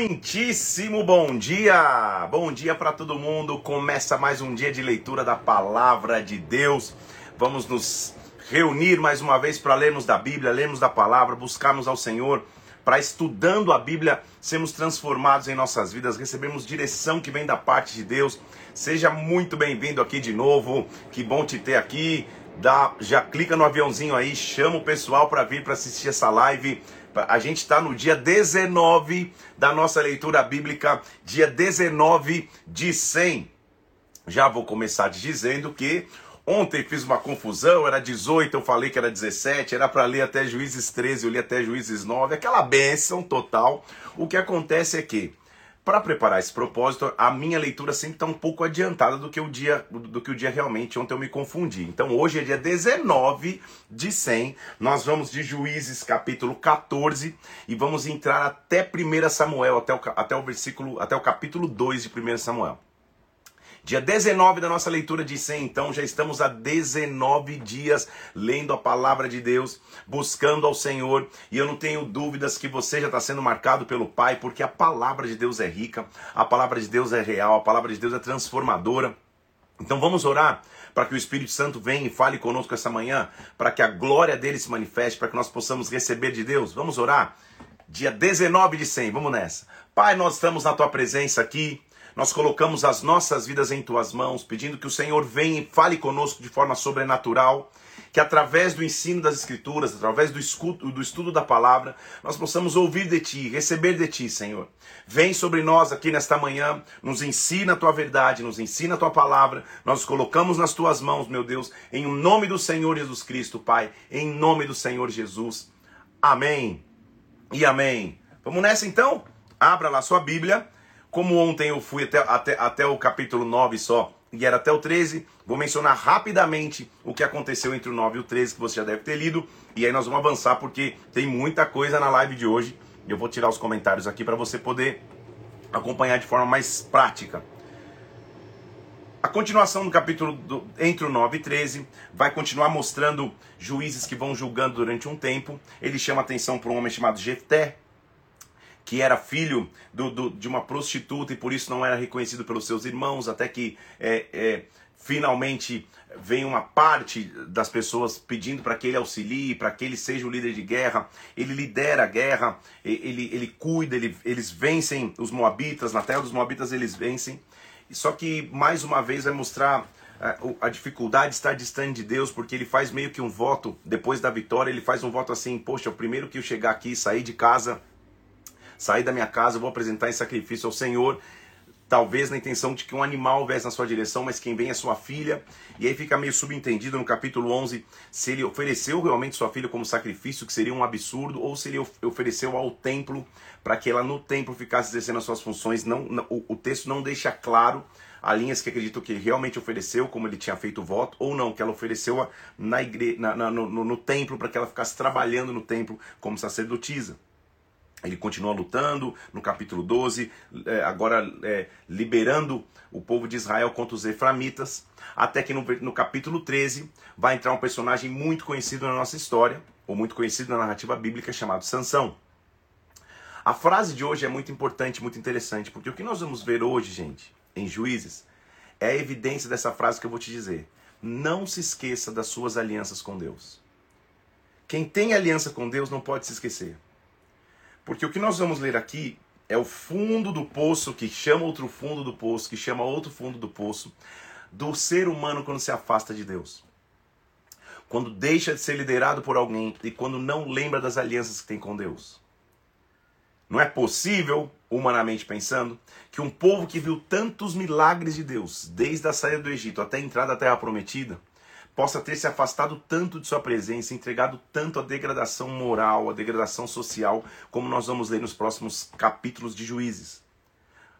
Muitíssimo bom dia! Bom dia para todo mundo. Começa mais um dia de leitura da palavra de Deus. Vamos nos reunir mais uma vez para lermos da Bíblia, lermos da palavra, buscarmos ao Senhor, para estudando a Bíblia, sermos transformados em nossas vidas, recebemos direção que vem da parte de Deus. Seja muito bem-vindo aqui de novo. Que bom te ter aqui. Dá, já clica no aviãozinho aí, chama o pessoal para vir para assistir essa live. A gente está no dia 19 da nossa leitura bíblica, dia 19 de 100. Já vou começar dizendo que ontem fiz uma confusão, era 18, eu falei que era 17, era para ler até Juízes 13, eu li até Juízes 9, aquela benção total. O que acontece é que para preparar esse propósito, a minha leitura sempre está um pouco adiantada do que o dia do que o dia realmente. Ontem eu me confundi. Então hoje é dia 19 de 100. Nós vamos de Juízes capítulo 14 e vamos entrar até 1 Samuel, até o, até o versículo, até o capítulo 2 de 1 Samuel. Dia 19 da nossa leitura de 100, então já estamos há 19 dias lendo a palavra de Deus, buscando ao Senhor, e eu não tenho dúvidas que você já está sendo marcado pelo Pai, porque a palavra de Deus é rica, a palavra de Deus é real, a palavra de Deus é transformadora. Então vamos orar para que o Espírito Santo venha e fale conosco essa manhã, para que a glória dele se manifeste, para que nós possamos receber de Deus. Vamos orar? Dia 19 de 100, vamos nessa. Pai, nós estamos na tua presença aqui. Nós colocamos as nossas vidas em tuas mãos, pedindo que o Senhor venha e fale conosco de forma sobrenatural, que através do ensino das Escrituras, através do, escudo, do estudo da palavra, nós possamos ouvir de ti, receber de ti, Senhor. Vem sobre nós aqui nesta manhã, nos ensina a tua verdade, nos ensina a tua palavra, nós colocamos nas tuas mãos, meu Deus, em nome do Senhor Jesus Cristo, Pai, em nome do Senhor Jesus. Amém e amém. Vamos nessa então? Abra lá sua Bíblia como ontem eu fui até, até, até o capítulo 9 só, e era até o 13, vou mencionar rapidamente o que aconteceu entre o 9 e o 13, que você já deve ter lido, e aí nós vamos avançar porque tem muita coisa na live de hoje. Eu vou tirar os comentários aqui para você poder acompanhar de forma mais prática. A continuação do capítulo do, entre o 9 e 13 vai continuar mostrando juízes que vão julgando durante um tempo. Ele chama atenção para um homem chamado Jefté, que era filho do, do, de uma prostituta e por isso não era reconhecido pelos seus irmãos, até que é, é, finalmente vem uma parte das pessoas pedindo para que ele auxilie, para que ele seja o líder de guerra. Ele lidera a guerra, ele, ele cuida, ele, eles vencem os moabitas, na terra dos moabitas eles vencem. Só que mais uma vez vai mostrar é, a dificuldade de estar distante de Deus, porque ele faz meio que um voto, depois da vitória, ele faz um voto assim: Poxa, o primeiro que eu chegar aqui, sair de casa, sair da minha casa, vou apresentar em sacrifício ao Senhor. Talvez na intenção de que um animal viesse na sua direção, mas quem vem é sua filha. E aí fica meio subentendido no capítulo 11 se ele ofereceu realmente sua filha como sacrifício, que seria um absurdo, ou se ele ofereceu ao templo para que ela no templo ficasse exercendo as suas funções. Não, não o, o texto não deixa claro Há linhas que acreditam que ele realmente ofereceu, como ele tinha feito o voto, ou não, que ela ofereceu na igre... Na, na, no, no, no templo para que ela ficasse trabalhando no templo como sacerdotisa. Ele continua lutando no capítulo 12, é, agora é, liberando o povo de Israel contra os Eframitas, até que no, no, capítulo 13 vai entrar um personagem muito conhecido na nossa história, ou muito conhecido na narrativa bíblica, chamado Sansão. A frase de hoje é muito importante, muito interessante, porque o que nós vamos ver hoje, gente, em Juízes, é a evidência dessa frase que eu vou te dizer. Não se esqueça das suas alianças com Deus. Quem tem aliança com Deus não pode se esquecer. Porque o que nós vamos ler aqui é o fundo do poço que chama outro fundo do poço, que chama outro fundo do poço, do ser humano quando se afasta de Deus. Quando deixa de ser liderado por alguém e quando não lembra das alianças que tem com Deus. Não é possível, humanamente pensando, que um povo que viu tantos milagres de Deus, desde a saída do Egito até a entrada da Terra Prometida, possa ter se afastado tanto de sua presença, entregado tanto à degradação moral, à degradação social, como nós vamos ler nos próximos capítulos de Juízes.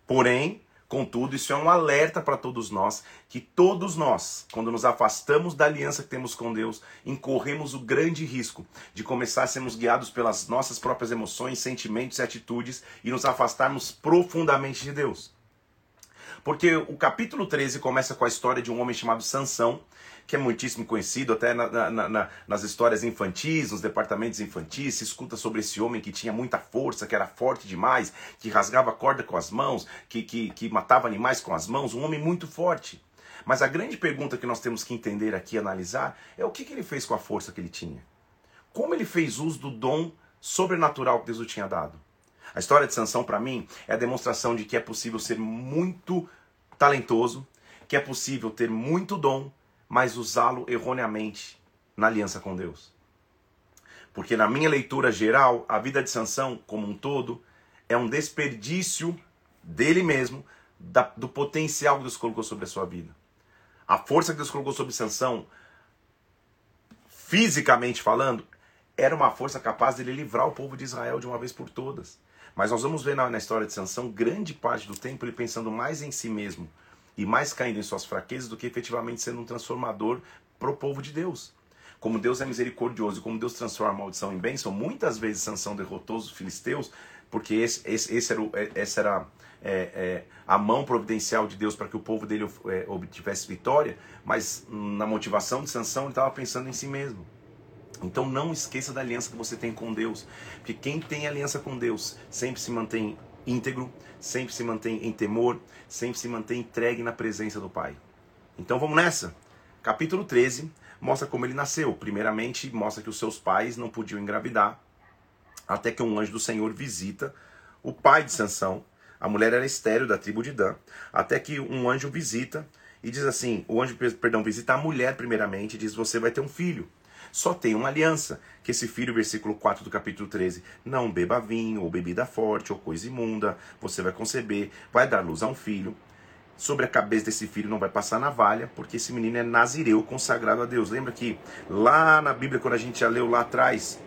Porém, contudo, isso é um alerta para todos nós, que todos nós, quando nos afastamos da aliança que temos com Deus, incorremos o grande risco de começar a sermos guiados pelas nossas próprias emoções, sentimentos e atitudes e nos afastarmos profundamente de Deus. Porque o capítulo 13 começa com a história de um homem chamado Sansão, que é muitíssimo conhecido até na, na, na, nas histórias infantis, nos departamentos infantis, se escuta sobre esse homem que tinha muita força, que era forte demais, que rasgava corda com as mãos, que, que, que matava animais com as mãos, um homem muito forte. Mas a grande pergunta que nós temos que entender aqui analisar é o que, que ele fez com a força que ele tinha. Como ele fez uso do dom sobrenatural que Deus o tinha dado. A história de Sansão, para mim, é a demonstração de que é possível ser muito talentoso, que é possível ter muito dom, mas usá-lo erroneamente na aliança com Deus. Porque na minha leitura geral, a vida de Sansão como um todo é um desperdício dele mesmo, da, do potencial que Deus colocou sobre a sua vida. A força que Deus colocou sobre Sansão, fisicamente falando, era uma força capaz de livrar o povo de Israel de uma vez por todas. Mas nós vamos ver na, na história de Sansão, grande parte do tempo ele pensando mais em si mesmo e mais caindo em suas fraquezas do que efetivamente sendo um transformador para o povo de Deus. Como Deus é misericordioso e como Deus transforma a maldição em bênção, muitas vezes Sansão derrotou os filisteus, porque esse, esse, esse era, o, é, essa era é, é, a mão providencial de Deus para que o povo dele é, obtivesse vitória, mas na motivação de Sansão ele estava pensando em si mesmo. Então não esqueça da aliança que você tem com Deus, porque quem tem aliança com Deus sempre se mantém íntegro, sempre se mantém em temor, sempre se mantém entregue na presença do Pai. Então vamos nessa. Capítulo 13 mostra como ele nasceu. Primeiramente, mostra que os seus pais não podiam engravidar, até que um anjo do Senhor visita o pai de Sansão. A mulher era estéreo da tribo de Dan, até que um anjo visita e diz assim: o anjo, perdão, visita a mulher primeiramente e diz: Você vai ter um filho. Só tem uma aliança, que esse filho, versículo 4 do capítulo 13, não beba vinho, ou bebida forte, ou coisa imunda, você vai conceber, vai dar luz a um filho. Sobre a cabeça desse filho não vai passar navalha, porque esse menino é nazireu, consagrado a Deus. Lembra que lá na Bíblia, quando a gente já leu lá atrás,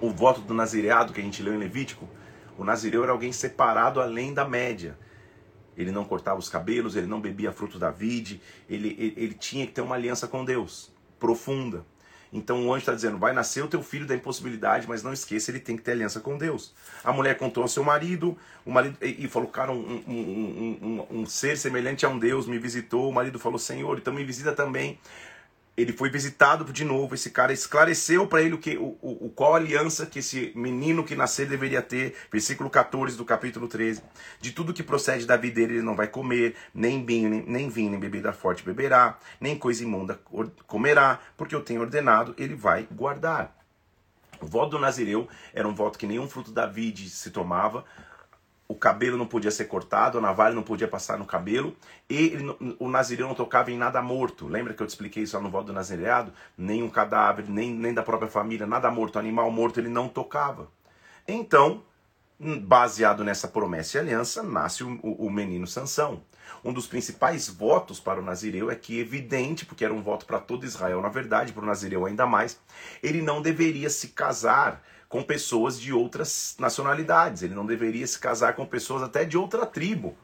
o voto do nazireado que a gente leu em Levítico, o nazireu era alguém separado além da média. Ele não cortava os cabelos, ele não bebia fruto da vide, ele, ele, ele tinha que ter uma aliança com Deus, profunda. Então o anjo está dizendo: vai nascer o teu filho da impossibilidade, mas não esqueça, ele tem que ter aliança com Deus. A mulher contou ao seu marido, o marido e falou: cara, um, um, um, um, ser semelhante a um Deus me visitou. O marido falou: Senhor, então me visita também ele foi visitado de novo. Esse cara esclareceu para ele o que, o, o, qual aliança que esse menino que nascer deveria ter. Versículo 14 do capítulo 13. De tudo que procede da vida dele, ele não vai comer, nem vinho, nem, nem vinho, nem bebida forte beberá, nem coisa imunda comerá, porque eu tenho ordenado, ele vai guardar. O voto do Nazireu era um voto que nenhum fruto da vide se tomava, o cabelo não podia ser cortado, a navalha não podia passar no cabelo, e ele, o nazireu não tocava em nada morto. Lembra que eu te expliquei isso lá no voto do nazireado? Nem um cadáver, nem, nem da própria família, nada morto, animal morto ele não tocava. Então, baseado nessa promessa e aliança, nasce o, o, o menino Sansão. Um dos principais votos para o Nazireu é que, evidente, porque era um voto para todo Israel, na verdade, para o Nazireu ainda mais, ele não deveria se casar com pessoas de outras nacionalidades. Ele não deveria se casar com pessoas até de outra tribo.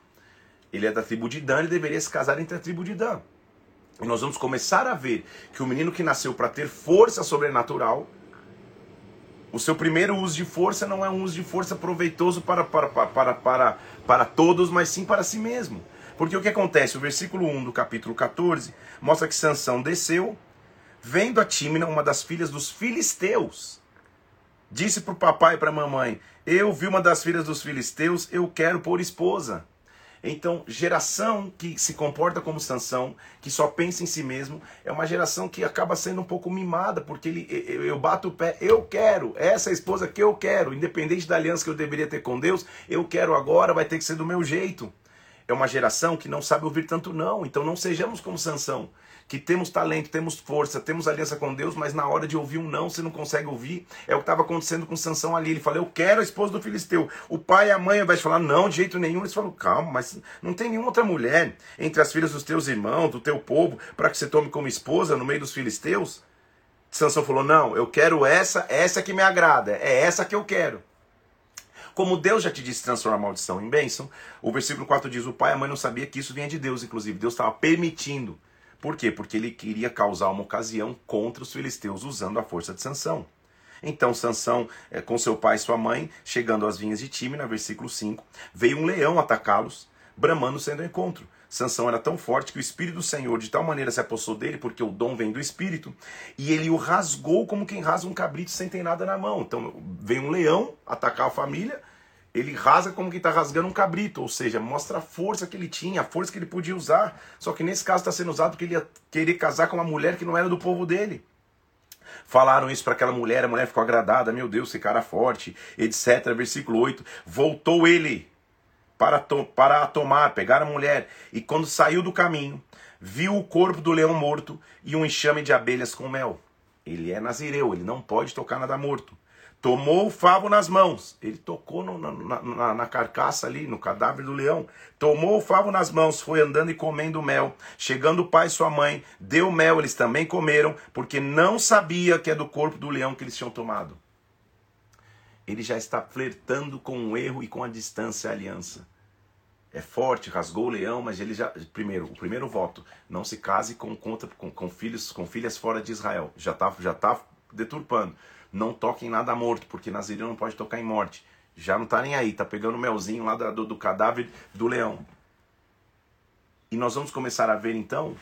Ele é da tribo de Dan, ele deveria se casar entre a tribo de Dan. E nós vamos começar a ver que o menino que nasceu para ter força sobrenatural, o seu primeiro uso de força não é um uso de força proveitoso para, para, para, para, para todos, mas sim para si mesmo. Porque o que acontece? O versículo 1 do capítulo 14 mostra que Sansão desceu, vendo a Tímina, uma das filhas dos filisteus, Disse para o papai e para a mamãe: Eu vi uma das filhas dos filisteus, eu quero por esposa. Então, geração que se comporta como Sansão, que só pensa em si mesmo, é uma geração que acaba sendo um pouco mimada, porque ele, eu bato o pé, eu quero, essa é esposa que eu quero, independente da aliança que eu deveria ter com Deus, eu quero agora, vai ter que ser do meu jeito. É uma geração que não sabe ouvir tanto não, então não sejamos como Sansão que temos talento, temos força, temos aliança com Deus, mas na hora de ouvir um não, você não consegue ouvir. É o que estava acontecendo com Sansão ali. Ele falou, eu quero a esposa do filisteu. O pai e a mãe, ao invés de falar, não, de jeito nenhum, eles falam, calma, mas não tem nenhuma outra mulher entre as filhas dos teus irmãos, do teu povo, para que você tome como esposa no meio dos filisteus? Sansão falou, não, eu quero essa, essa que me agrada, é essa que eu quero. Como Deus já te disse transformar maldição em bênção, o versículo 4 diz: o pai e a mãe não sabia que isso vinha de Deus, inclusive. Deus estava permitindo por quê? Porque ele queria causar uma ocasião contra os filisteus usando a força de Sansão. Então Sansão, é, com seu pai e sua mãe, chegando às vinhas de Timna, versículo 5, veio um leão atacá-los, bramando sendo encontro. Sansão era tão forte que o Espírito do Senhor de tal maneira se apossou dele, porque o dom vem do Espírito, e ele o rasgou como quem rasga um cabrito sem ter nada na mão. Então vem um leão atacar a família, ele rasga como que está rasgando um cabrito, ou seja, mostra a força que ele tinha, a força que ele podia usar. Só que nesse caso está sendo usado porque ele ia querer casar com uma mulher que não era do povo dele. Falaram isso para aquela mulher, a mulher ficou agradada, meu Deus, esse cara forte, etc. Versículo 8: Voltou ele para, to para a tomar, pegar a mulher, e quando saiu do caminho, viu o corpo do leão morto e um enxame de abelhas com mel. Ele é nazireu, ele não pode tocar nada morto tomou o favo nas mãos. Ele tocou no, na, na, na, carcaça ali, no cadáver do leão. Tomou o favo nas mãos, foi andando e comendo mel. Chegando o pai e sua mãe, deu mel, eles também comeram, porque não sabia que é do corpo do leão que eles tinham tomado. Ele já está flertando com o erro e com a distância a aliança. É forte, rasgou o leão, mas ele já. Primeiro, o primeiro voto: não se case com, com, com filhos, com filhas fora de Israel. Já está já tá deturpando não toque em nada morto, porque Nazireu não pode tocar em morte. Já não tá nem aí, tá pegando o melzinho lá do, do cadáver do leão. E nós vamos começar a ver então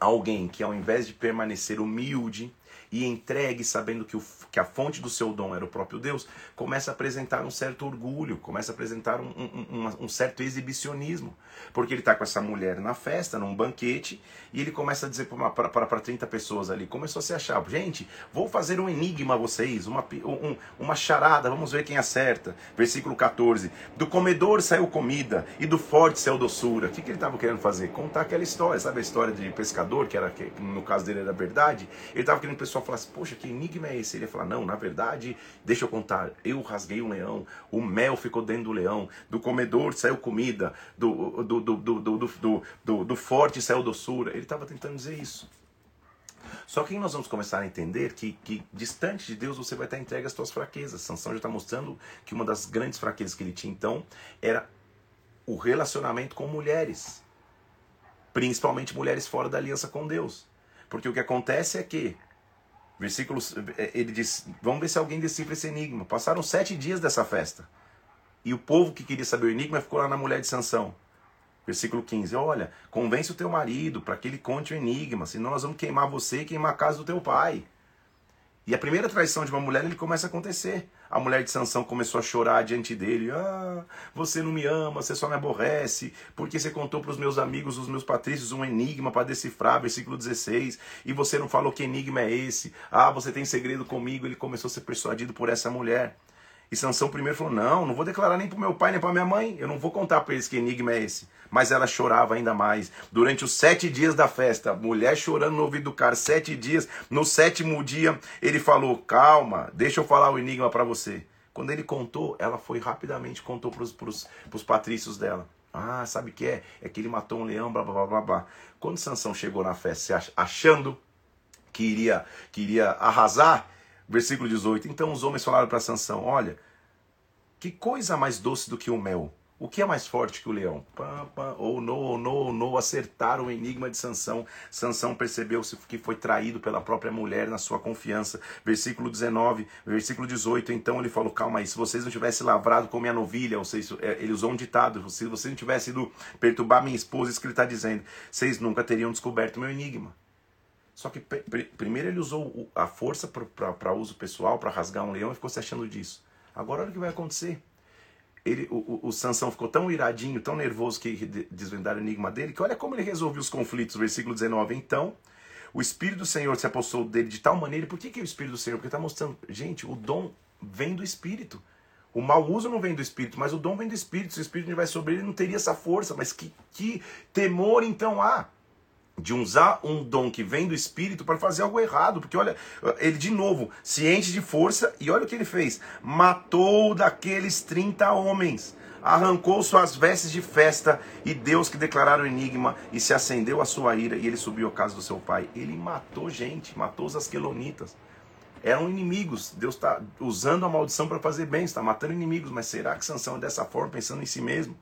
alguém que ao invés de permanecer humilde, e entregue, sabendo que, o, que a fonte do seu dom era o próprio Deus, começa a apresentar um certo orgulho, começa a apresentar um, um, um, certo exibicionismo. Porque ele está com essa mulher na festa, num banquete, e ele começa a dizer para 30 pessoas ali, começou a se achar, gente, vou fazer um enigma a vocês, uma, um, uma charada, vamos ver quem acerta. Versículo 14, do comedor saiu comida, e do forte saiu doçura. O que, que ele estava querendo fazer? Contar aquela história, sabe a história de pescador, que era que no caso dele era verdade? Ele estava querendo que o pessoal falasse, poxa, que enigma é esse? Ele ia falar, não, na verdade, deixa eu contar, eu rasguei um leão, o mel ficou dentro do leão, do comedor saiu comida, do, do, do, do, do, do, do, do forte saiu doçura. Ele estava tentando dizer isso. Só que nós vamos começar a entender que, que distante de Deus você vai estar entregue às suas fraquezas. Sansão já está mostrando que uma das grandes fraquezas que ele tinha então era o relacionamento com mulheres. Principalmente mulheres fora da aliança com Deus. Porque o que acontece é que Versículo, é, ele diz: Vamos ver se alguém decifra esse enigma. Passaram sete dias dessa festa. E o povo que queria saber o enigma ficou lá na mulher de Sansão. Versículo 15: Olha, convence o teu marido para que ele conte o enigma, senão nós vamos queimar você e queimar a casa do teu pai. E a primeira traição de uma mulher ele começa a acontecer. A mulher de Sansão começou a chorar diante dele. Ah, você não me ama, você só me aborrece, porque você contou para os meus amigos, os meus patrícios, um enigma para decifrar, versículo 16, e você não falou que enigma é esse. Ah, você tem segredo comigo. Ele começou a ser persuadido por essa mulher. E Sansão primeiro falou: Não, não vou declarar nem para meu pai nem para minha mãe. Eu não vou contar para eles que enigma é esse. Mas ela chorava ainda mais. Durante os sete dias da festa, mulher chorando no ouvido do cara, sete dias. No sétimo dia, ele falou: Calma, deixa eu falar o enigma para você. Quando ele contou, ela foi rapidamente contou para os patrícios dela. Ah, sabe o que é? É que ele matou um leão, blá blá blá blá. Quando Sansão chegou na festa, achando que iria, que iria arrasar, Versículo 18. Então os homens falaram para Sansão: Olha, que coisa mais doce do que o mel? O que é mais forte que o leão? ou não, ou não, ou não, acertaram o enigma de Sansão. Sansão percebeu que foi traído pela própria mulher na sua confiança. Versículo 19, versículo 18. Então ele falou: Calma aí, se vocês não tivessem lavrado com minha novilha, ou seja, é, ele usou um ditado: se vocês não tivessem ido perturbar minha esposa, isso que ele está dizendo, vocês nunca teriam descoberto meu enigma. Só que primeiro ele usou a força para uso pessoal, para rasgar um leão e ficou se achando disso. Agora olha o que vai acontecer. Ele, o, o, Sansão ficou tão iradinho, tão nervoso que desvendaram o enigma dele, que olha como ele resolveu os conflitos, versículo 19. Então, o Espírito do Senhor se apossou dele de tal maneira. Por que, que é o Espírito do Senhor? Porque está mostrando, gente, o dom vem do Espírito. O mau uso não vem do Espírito, mas o dom vem do Espírito. Se o Espírito vai sobre ele, não teria essa força. Mas que, que temor então há? De usar um dom que vem do Espírito para fazer algo errado. Porque olha, ele de novo se enche de força e olha o que ele fez: matou daqueles 30 homens, arrancou suas vestes de festa e Deus que declararam o enigma e se acendeu a sua ira e ele subiu à casa do seu pai. Ele matou gente, matou os asquelonitas. Eram inimigos. Deus está usando a maldição para fazer bem, está matando inimigos. Mas será que Sansão é dessa forma, pensando em si mesmo?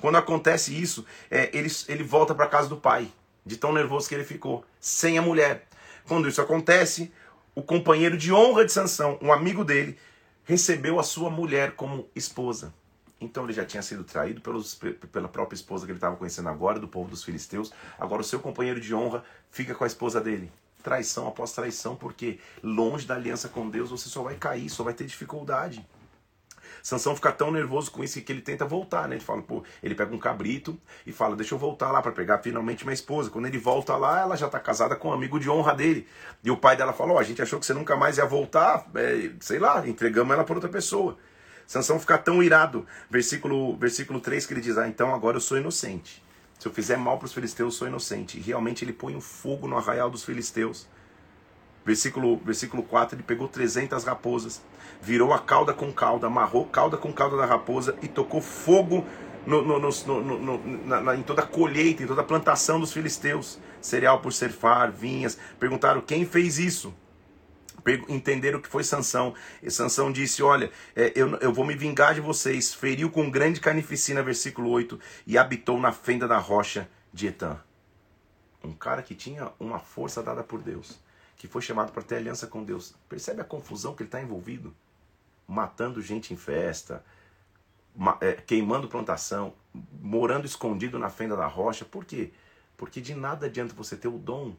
Quando acontece isso, é, ele, ele volta para a casa do pai de tão nervoso que ele ficou, sem a mulher. Quando isso acontece, o companheiro de honra de Sansão, um amigo dele, recebeu a sua mulher como esposa. Então ele já tinha sido traído pelos, pela própria esposa que ele estava conhecendo agora, do povo dos filisteus. Agora o seu companheiro de honra fica com a esposa dele. Traição após traição, porque longe da aliança com Deus você só vai cair, só vai ter dificuldade. Sansão fica tão nervoso com isso que ele tenta voltar, né? Ele fala, pô, ele pega um cabrito e fala, deixa eu voltar lá para pegar finalmente minha esposa. Quando ele volta lá, ela já tá casada com um amigo de honra dele. E o pai dela falou, oh, a gente achou que você nunca mais ia voltar, é, sei lá, entregamos ela para outra pessoa. Sansão fica tão irado, versículo, versículo 3 que ele diz, ah, então agora eu sou inocente. Se eu fizer mal para os filisteus, eu sou inocente. E realmente ele põe um fogo no arraial dos filisteus. Versículo, versículo 4, ele pegou 300 raposas, virou a cauda com cauda, amarrou cauda com cauda da raposa e tocou fogo no, no, no, na, na, em toda a colheita, em toda a plantação dos filisteus. Cereal por cerfar, vinhas. Perguntaram quem fez isso. Entenderam que foi Sansão. E Sansão disse: Olha, é, eu, eu vou me vingar de vocês. Feriu com grande carnificina, versículo 8, e habitou na fenda da rocha de Etã. Um cara que tinha uma força dada por Deus que foi chamado para ter aliança com Deus. Percebe a confusão que ele está envolvido? Matando gente em festa, é, queimando plantação, morando escondido na fenda da rocha. Por quê? Porque de nada adianta você ter o dom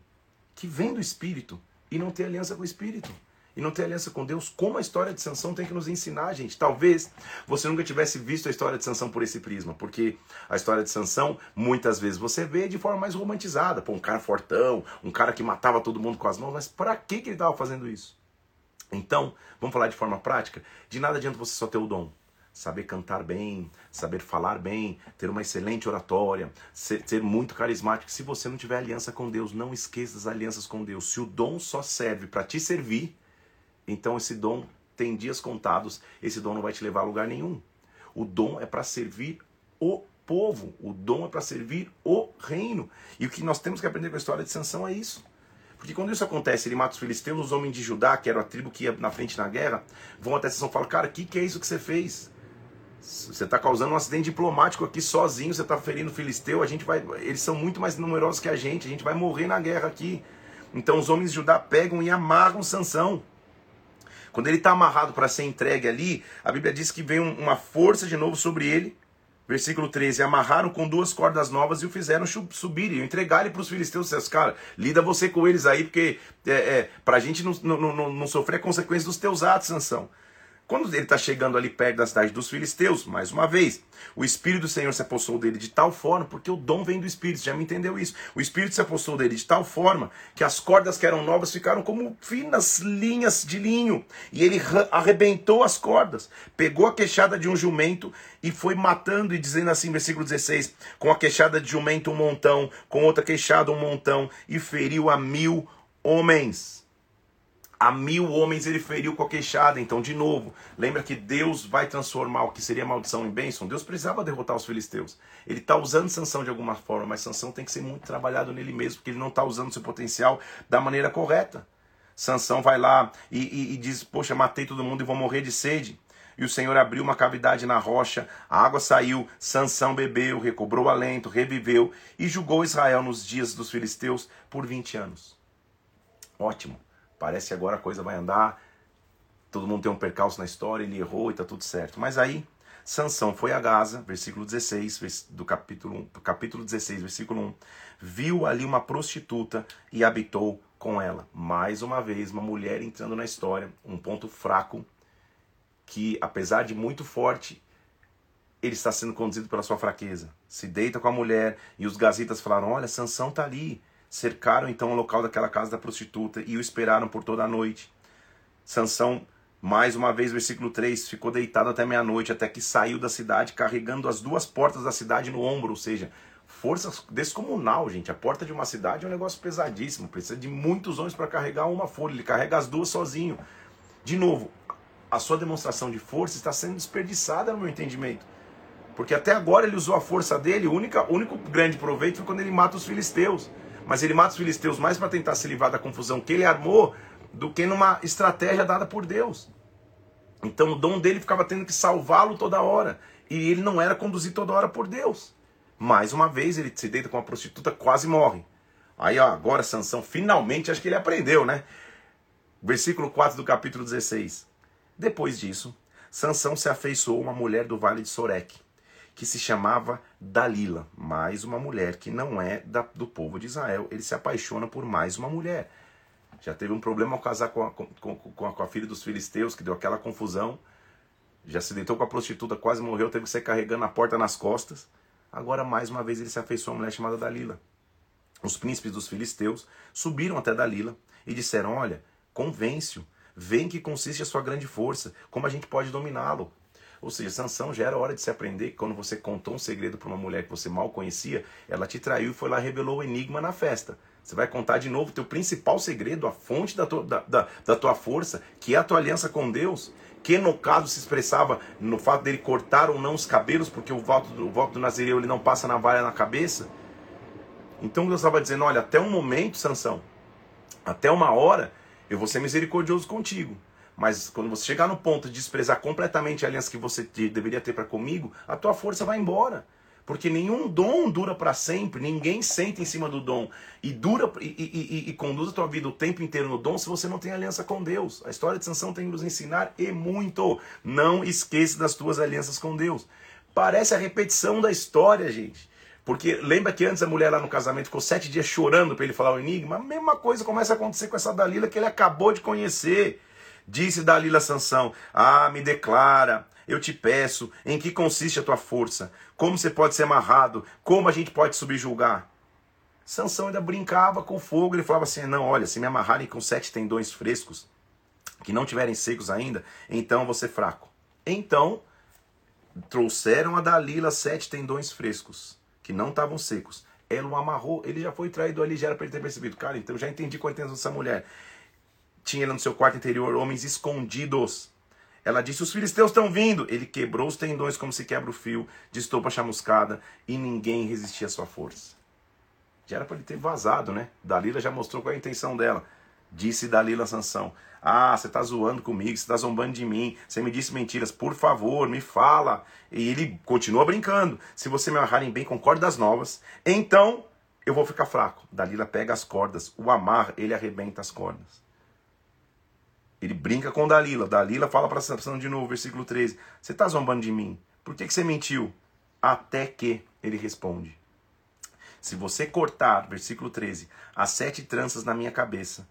que vem do Espírito e não ter aliança com o Espírito e não ter aliança com Deus, como a história de Sansão tem que nos ensinar, gente. Talvez você nunca tivesse visto a história de Sansão por esse prisma, porque a história de Sansão, muitas vezes você vê de forma mais romantizada, pô, um cara fortão, um cara que matava todo mundo com as mãos, mas para que, que ele estava fazendo isso? Então, vamos falar de forma prática, de nada adianta você só ter o dom. Saber cantar bem, saber falar bem, ter uma excelente oratória, ser, ser muito carismático. Se você não tiver aliança com Deus, não esqueça das alianças com Deus. Se o dom só serve para te servir, então esse dom tem dias contados, esse dom não vai te levar a lugar nenhum. O dom é para servir o povo, o dom é para servir o reino. E o que nós temos que aprender com a história de Sansão é isso. Porque quando isso acontece, ele mata os filisteus, os homens de Judá, que era a tribo que ia na frente na guerra, vão até Sansão e falam, cara, o que, que é isso que você fez? Você está causando um acidente diplomático aqui sozinho, você está ferindo o filisteu, a gente vai. Eles são muito mais numerosos que a gente, a gente vai morrer na guerra aqui. Então os homens de Judá pegam e amarram Sansão. Quando ele está amarrado para ser entregue ali, a Bíblia diz que vem uma força de novo sobre ele. Versículo 13: Amarraram com duas cordas novas e o fizeram subir e entregar ele para os filisteus. Disse, cara, lida você com eles aí, porque é, é, para a gente não, não, não, não sofrer a consequência dos teus atos, Sansão. Quando ele está chegando ali perto da cidade dos filisteus, mais uma vez, o Espírito do Senhor se apossou dele de tal forma, porque o dom vem do Espírito, já me entendeu isso? O Espírito se apossou dele de tal forma que as cordas que eram novas ficaram como finas linhas de linho, e ele arrebentou as cordas, pegou a queixada de um jumento e foi matando, e dizendo assim, versículo 16: com a queixada de jumento um montão, com outra queixada um montão, e feriu a mil homens a mil homens ele feriu com a queixada. Então, de novo, lembra que Deus vai transformar o que seria maldição em bênção? Deus precisava derrotar os filisteus. Ele está usando Sansão de alguma forma, mas Sansão tem que ser muito trabalhado nele mesmo, porque ele não está usando seu potencial da maneira correta. Sansão vai lá e, e, e diz: Poxa, matei todo mundo e vou morrer de sede. E o Senhor abriu uma cavidade na rocha, a água saiu, Sansão bebeu, recobrou alento, reviveu e julgou Israel nos dias dos filisteus por 20 anos. Ótimo. Parece que agora a coisa vai andar, todo mundo tem um percalço na história, ele errou e tá tudo certo. Mas aí, Sansão foi a Gaza, versículo 16, do capítulo, 1, capítulo 16, versículo 1, viu ali uma prostituta e habitou com ela. Mais uma vez, uma mulher entrando na história, um ponto fraco que, apesar de muito forte, ele está sendo conduzido pela sua fraqueza. Se deita com a mulher e os gazitas falaram: Olha, Sansão está ali cercaram então o local daquela casa da prostituta e o esperaram por toda a noite. Sansão, mais uma vez, versículo 3, ficou deitado até meia-noite, até que saiu da cidade, carregando as duas portas da cidade no ombro, ou seja, força descomunal, gente. A porta de uma cidade é um negócio pesadíssimo, precisa de muitos homens para carregar uma folha, ele carrega as duas sozinho. De novo, a sua demonstração de força está sendo desperdiçada no meu entendimento. Porque até agora ele usou a força dele, o único, único grande proveito foi quando ele mata os filisteus. Mas ele mata os filisteus mais para tentar se livrar da confusão que ele armou do que numa estratégia dada por Deus. Então o dom dele ficava tendo que salvá-lo toda hora. E ele não era conduzido toda hora por Deus. Mais uma vez ele se deita com uma prostituta, quase morre. Aí ó, agora Sansão finalmente acho que ele aprendeu, né? Versículo 4 do capítulo 16. Depois disso, Sansão se afeiçoou uma mulher do vale de Sorek, que se chamava Dalila, mais uma mulher que não é da, do povo de Israel. Ele se apaixona por mais uma mulher. Já teve um problema ao casar com a, com, com, a, com a filha dos filisteus, que deu aquela confusão. Já se deitou com a prostituta, quase morreu, teve que ser carregando a porta nas costas. Agora, mais uma vez, ele se afeiçoou a uma mulher chamada Dalila. Os príncipes dos filisteus subiram até Dalila e disseram: Olha, convence-o, vê em que consiste a sua grande força, como a gente pode dominá-lo. Ou seja, Sansão já era hora de se aprender que quando você contou um segredo para uma mulher que você mal conhecia, ela te traiu e foi lá e revelou o enigma na festa. Você vai contar de novo o teu principal segredo, a fonte da tua, da, da, da tua força, que é a tua aliança com Deus, que no caso se expressava no fato dele cortar ou não os cabelos, porque o voto, o voto do Nazireu ele não passa na valha na cabeça. Então Deus estava dizendo: olha, até um momento, Sansão, até uma hora, eu vou ser misericordioso contigo. Mas quando você chegar no ponto de desprezar completamente a aliança que você deveria ter para comigo, a tua força vai embora. Porque nenhum dom dura para sempre, ninguém senta em cima do dom e dura e, e, e, e, conduz a tua vida o tempo inteiro no dom se você não tem aliança com Deus. A história de Sansão tem que nos ensinar e muito. Não esqueça das tuas alianças com Deus. Parece a repetição da história, gente. Porque lembra que antes a mulher lá no casamento ficou sete dias chorando para ele falar o enigma? A mesma coisa começa a acontecer com essa Dalila que ele acabou de conhecer. Disse Dalila Sansão: Ah, me declara, eu te peço, em que consiste a tua força? Como você pode ser amarrado? Como a gente pode subjugar? Sansão ainda brincava com fogo, ele falava assim: Não, olha, se me amarrarem com sete tendões frescos, que não tiverem secos ainda, então ser fraco. Então, trouxeram a Dalila sete tendões frescos que não estavam secos. Ela o amarrou, ele já foi traído ali, já era para ele ter percebido. Cara, então já entendi qual é a intenção dessa mulher. Tinha no seu quarto interior homens escondidos. Ela disse: Os filisteus estão vindo. Ele quebrou os tendões como se quebra o fio de estopa chamuscada e ninguém resistia à sua força. Já era para ele ter vazado, né? Dalila já mostrou qual é a intenção dela. Disse Dalila Sansão: Ah, você está zoando comigo, você está zombando de mim, você me disse mentiras, por favor, me fala. E ele continua brincando. Se você me amarrarem bem com cordas novas, então eu vou ficar fraco. Dalila pega as cordas, o amarra, ele arrebenta as cordas. Ele brinca com Dalila. Dalila fala para Sansão de novo, versículo 13: Você está zombando de mim? Por que, que você mentiu? Até que ele responde: Se você cortar, versículo 13, as sete tranças na minha cabeça,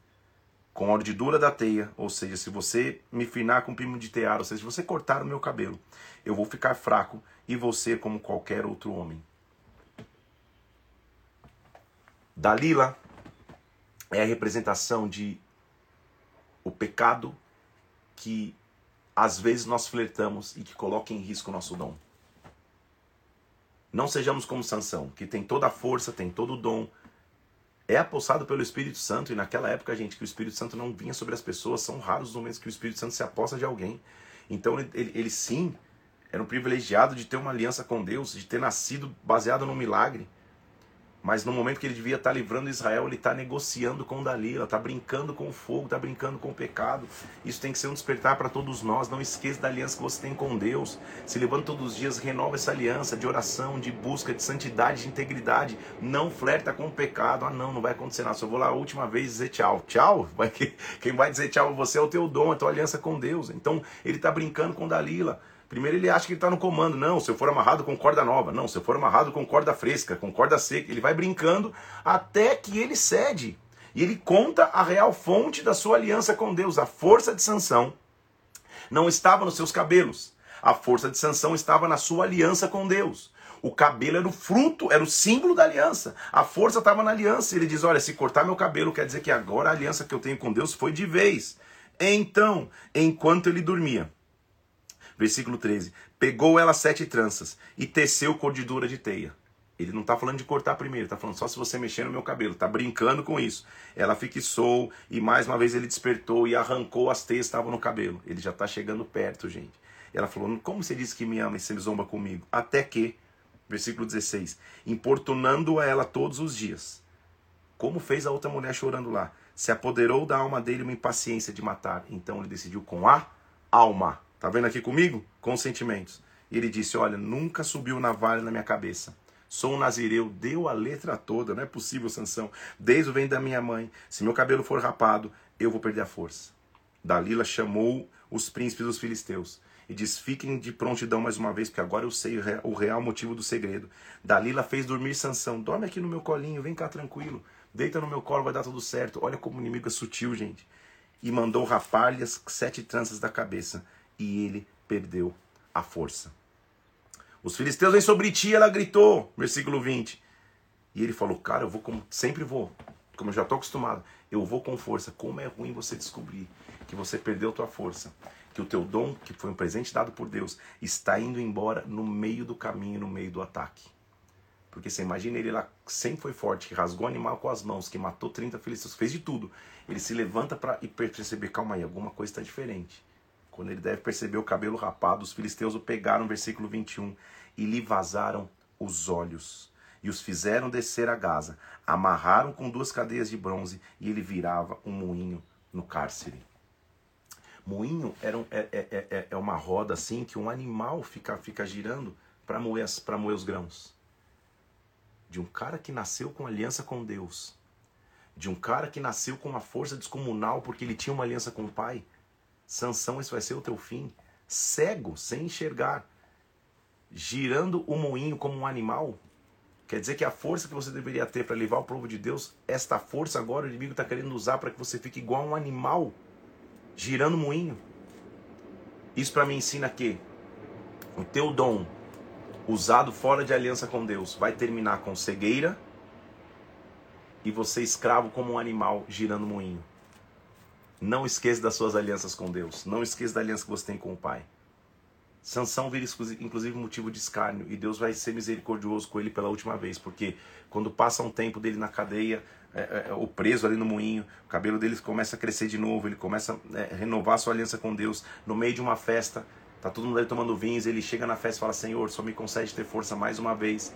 com a ordidura da teia, ou seja, se você me finar com primo de tear, ou seja, se você cortar o meu cabelo, eu vou ficar fraco e ser como qualquer outro homem. Dalila é a representação de o pecado que às vezes nós flertamos e que coloca em risco o nosso dom. Não sejamos como Sansão, que tem toda a força, tem todo o dom, é apossado pelo Espírito Santo, e naquela época, gente, que o Espírito Santo não vinha sobre as pessoas, são raros os momentos que o Espírito Santo se aposta de alguém. Então ele, ele, ele sim era um privilegiado de ter uma aliança com Deus, de ter nascido baseado no milagre. Mas no momento que ele devia estar livrando Israel, ele está negociando com Dalila, está brincando com o fogo, está brincando com o pecado. Isso tem que ser um despertar para todos nós. Não esqueça da aliança que você tem com Deus. Se levanta todos os dias, renova essa aliança de oração, de busca, de santidade, de integridade. Não flerta com o pecado. Ah, não, não vai acontecer nada. Só vou lá a última vez dizer tchau. Tchau? Quem vai dizer tchau a você é o teu dom, a tua aliança com Deus. Então ele está brincando com Dalila. Primeiro ele acha que ele está no comando. Não, se eu for amarrado com corda nova. Não, se eu for amarrado com corda fresca, com corda seca. Ele vai brincando até que ele cede. E ele conta a real fonte da sua aliança com Deus. A força de Sansão não estava nos seus cabelos. A força de Sansão estava na sua aliança com Deus. O cabelo era o fruto, era o símbolo da aliança. A força estava na aliança. Ele diz: Olha, se cortar meu cabelo, quer dizer que agora a aliança que eu tenho com Deus foi de vez. Então, enquanto ele dormia, Versículo 13. Pegou ela sete tranças e teceu cordidura de teia. Ele não está falando de cortar primeiro, está falando só se você mexer no meu cabelo. Está brincando com isso. Ela fixou e mais uma vez ele despertou e arrancou as teias que estavam no cabelo. Ele já está chegando perto, gente. Ela falou: Como você disse que me ama e você zomba comigo? Até que, versículo 16: Importunando a ela todos os dias. Como fez a outra mulher chorando lá? Se apoderou da alma dele uma impaciência de matar. Então ele decidiu com a alma Tá vendo aqui comigo? Com sentimentos. E ele disse: Olha, nunca subiu navalha na minha cabeça. Sou um nazireu, deu a letra toda, não é possível, Sansão. Desde o vem da minha mãe. Se meu cabelo for rapado, eu vou perder a força. Dalila chamou os príncipes dos filisteus e diz: Fiquem de prontidão mais uma vez, porque agora eu sei o real motivo do segredo. Dalila fez dormir Sansão: Dorme aqui no meu colinho, vem cá tranquilo. Deita no meu colo, vai dar tudo certo. Olha como o inimigo é sutil, gente. E mandou rapar-lhe as sete tranças da cabeça. E ele perdeu a força. Os filisteus vêm sobre ti, ela gritou, versículo 20. E ele falou: Cara, eu vou como sempre vou, como eu já estou acostumado, eu vou com força. Como é ruim você descobrir que você perdeu tua força, que o teu dom, que foi um presente dado por Deus, está indo embora no meio do caminho, no meio do ataque. Porque você imagina ele lá, sempre foi forte, que rasgou animal com as mãos, que matou 30 filisteus, fez de tudo. Ele se levanta para perceber, calma aí, alguma coisa está diferente. Quando ele deve perceber o cabelo rapado, os filisteus o pegaram, versículo 21, e lhe vazaram os olhos. E os fizeram descer a Gaza, amarraram com duas cadeias de bronze, e ele virava um moinho no cárcere. Moinho era um, é, é, é, é uma roda assim que um animal fica, fica girando para moer, moer os grãos. De um cara que nasceu com aliança com Deus. De um cara que nasceu com uma força descomunal porque ele tinha uma aliança com o pai. Sansão, esse vai ser o teu fim. Cego, sem enxergar. Girando o moinho como um animal. Quer dizer que a força que você deveria ter para levar o povo de Deus, esta força agora o inimigo está querendo usar para que você fique igual um animal girando moinho. Isso para mim ensina que o teu dom usado fora de aliança com Deus vai terminar com cegueira e você escravo como um animal girando moinho. Não esqueça das suas alianças com Deus. Não esqueça da aliança que você tem com o Pai. Sansão vira inclusive motivo de escárnio e Deus vai ser misericordioso com ele pela última vez, porque quando passa um tempo dele na cadeia, é, é, é, o preso ali no moinho, o cabelo dele começa a crescer de novo, ele começa a é, renovar sua aliança com Deus. No meio de uma festa, tá todo mundo ali tomando vinhos, ele chega na festa e fala: Senhor, só me concede ter força mais uma vez.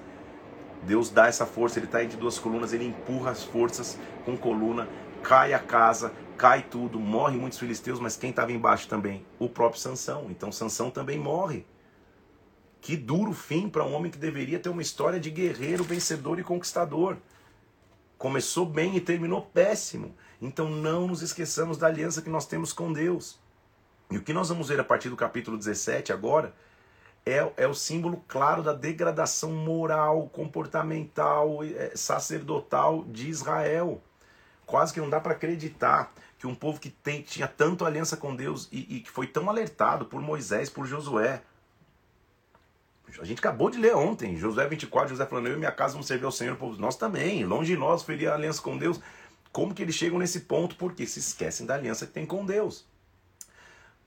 Deus dá essa força, ele está entre duas colunas, ele empurra as forças com coluna, cai a casa, cai tudo, morre muitos filisteus, mas quem estava embaixo também? O próprio Sansão. Então Sansão também morre. Que duro fim para um homem que deveria ter uma história de guerreiro, vencedor e conquistador. Começou bem e terminou péssimo. Então não nos esqueçamos da aliança que nós temos com Deus. E o que nós vamos ver a partir do capítulo 17 agora é, é o símbolo claro da degradação moral, comportamental, é, sacerdotal de Israel. Quase que não dá para acreditar que um povo que tem, tinha tanto aliança com Deus e, e que foi tão alertado por Moisés, por Josué, a gente acabou de ler ontem, Josué 24, José falando, eu e minha casa vamos servir ao Senhor, povo. Nós também, longe de nós, ferir a aliança com Deus. Como que eles chegam nesse ponto? Porque se esquecem da aliança que tem com Deus.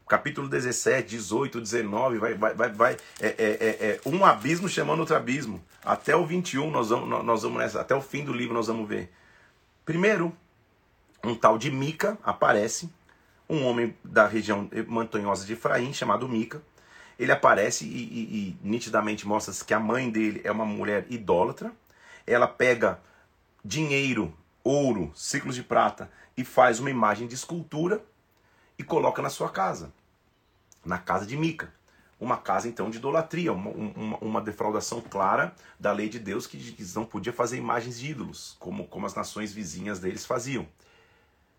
Capítulo 17, 18, 19, vai, vai, vai, vai é, é, é, é, um abismo chamando outro abismo. Até o 21, nós vamos, nós vamos nessa, até o fim do livro nós vamos ver. Primeiro, um tal de Mica aparece, um homem da região montanhosa de Efraim, chamado Mica ele aparece e, e, e nitidamente mostra que a mãe dele é uma mulher idólatra. Ela pega dinheiro, ouro, ciclos de prata e faz uma imagem de escultura e coloca na sua casa, na casa de Mica. Uma casa então de idolatria, uma, uma, uma defraudação clara da lei de Deus que, que não podia fazer imagens de ídolos, como, como as nações vizinhas deles faziam.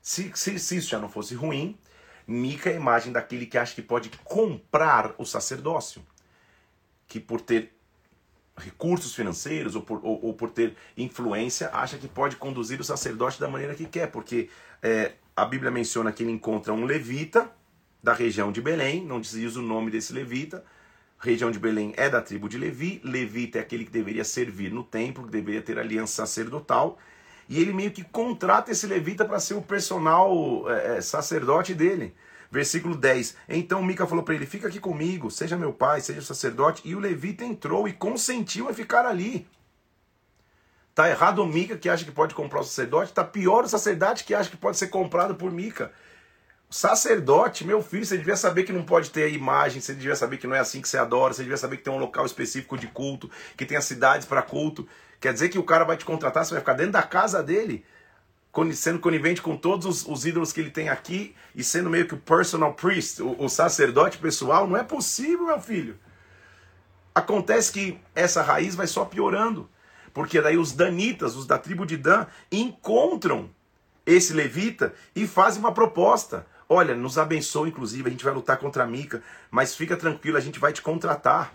Se, se, se isso já não fosse ruim, Mica é a imagem daquele que acha que pode comprar o sacerdócio, que por ter recursos financeiros ou por, ou, ou por ter influência acha que pode conduzir o sacerdote da maneira que quer, porque é, a Bíblia menciona que ele encontra um levita da região de Belém, não diz o nome desse levita, região de Belém é da tribo de Levi, levita é aquele que deveria servir no templo, que deveria ter aliança sacerdotal, e ele meio que contrata esse levita para ser o personal é, é, sacerdote dele. Versículo 10. Então Mica falou para ele: Fica aqui comigo, seja meu pai, seja sacerdote. E o levita entrou e consentiu a ficar ali. Tá errado o Mica que acha que pode comprar o sacerdote, tá pior o sacerdote que acha que pode ser comprado por Mica. Sacerdote, meu filho, você devia saber que não pode ter imagem, você devia saber que não é assim que você adora, você devia saber que tem um local específico de culto, que tem as cidades para culto. Quer dizer que o cara vai te contratar, você vai ficar dentro da casa dele, sendo conivente com todos os, os ídolos que ele tem aqui e sendo meio que o personal priest, o, o sacerdote pessoal. Não é possível, meu filho. Acontece que essa raiz vai só piorando, porque daí os danitas, os da tribo de Dan, encontram esse levita e fazem uma proposta. Olha, nos abençoa, inclusive, a gente vai lutar contra a Mica, mas fica tranquilo, a gente vai te contratar.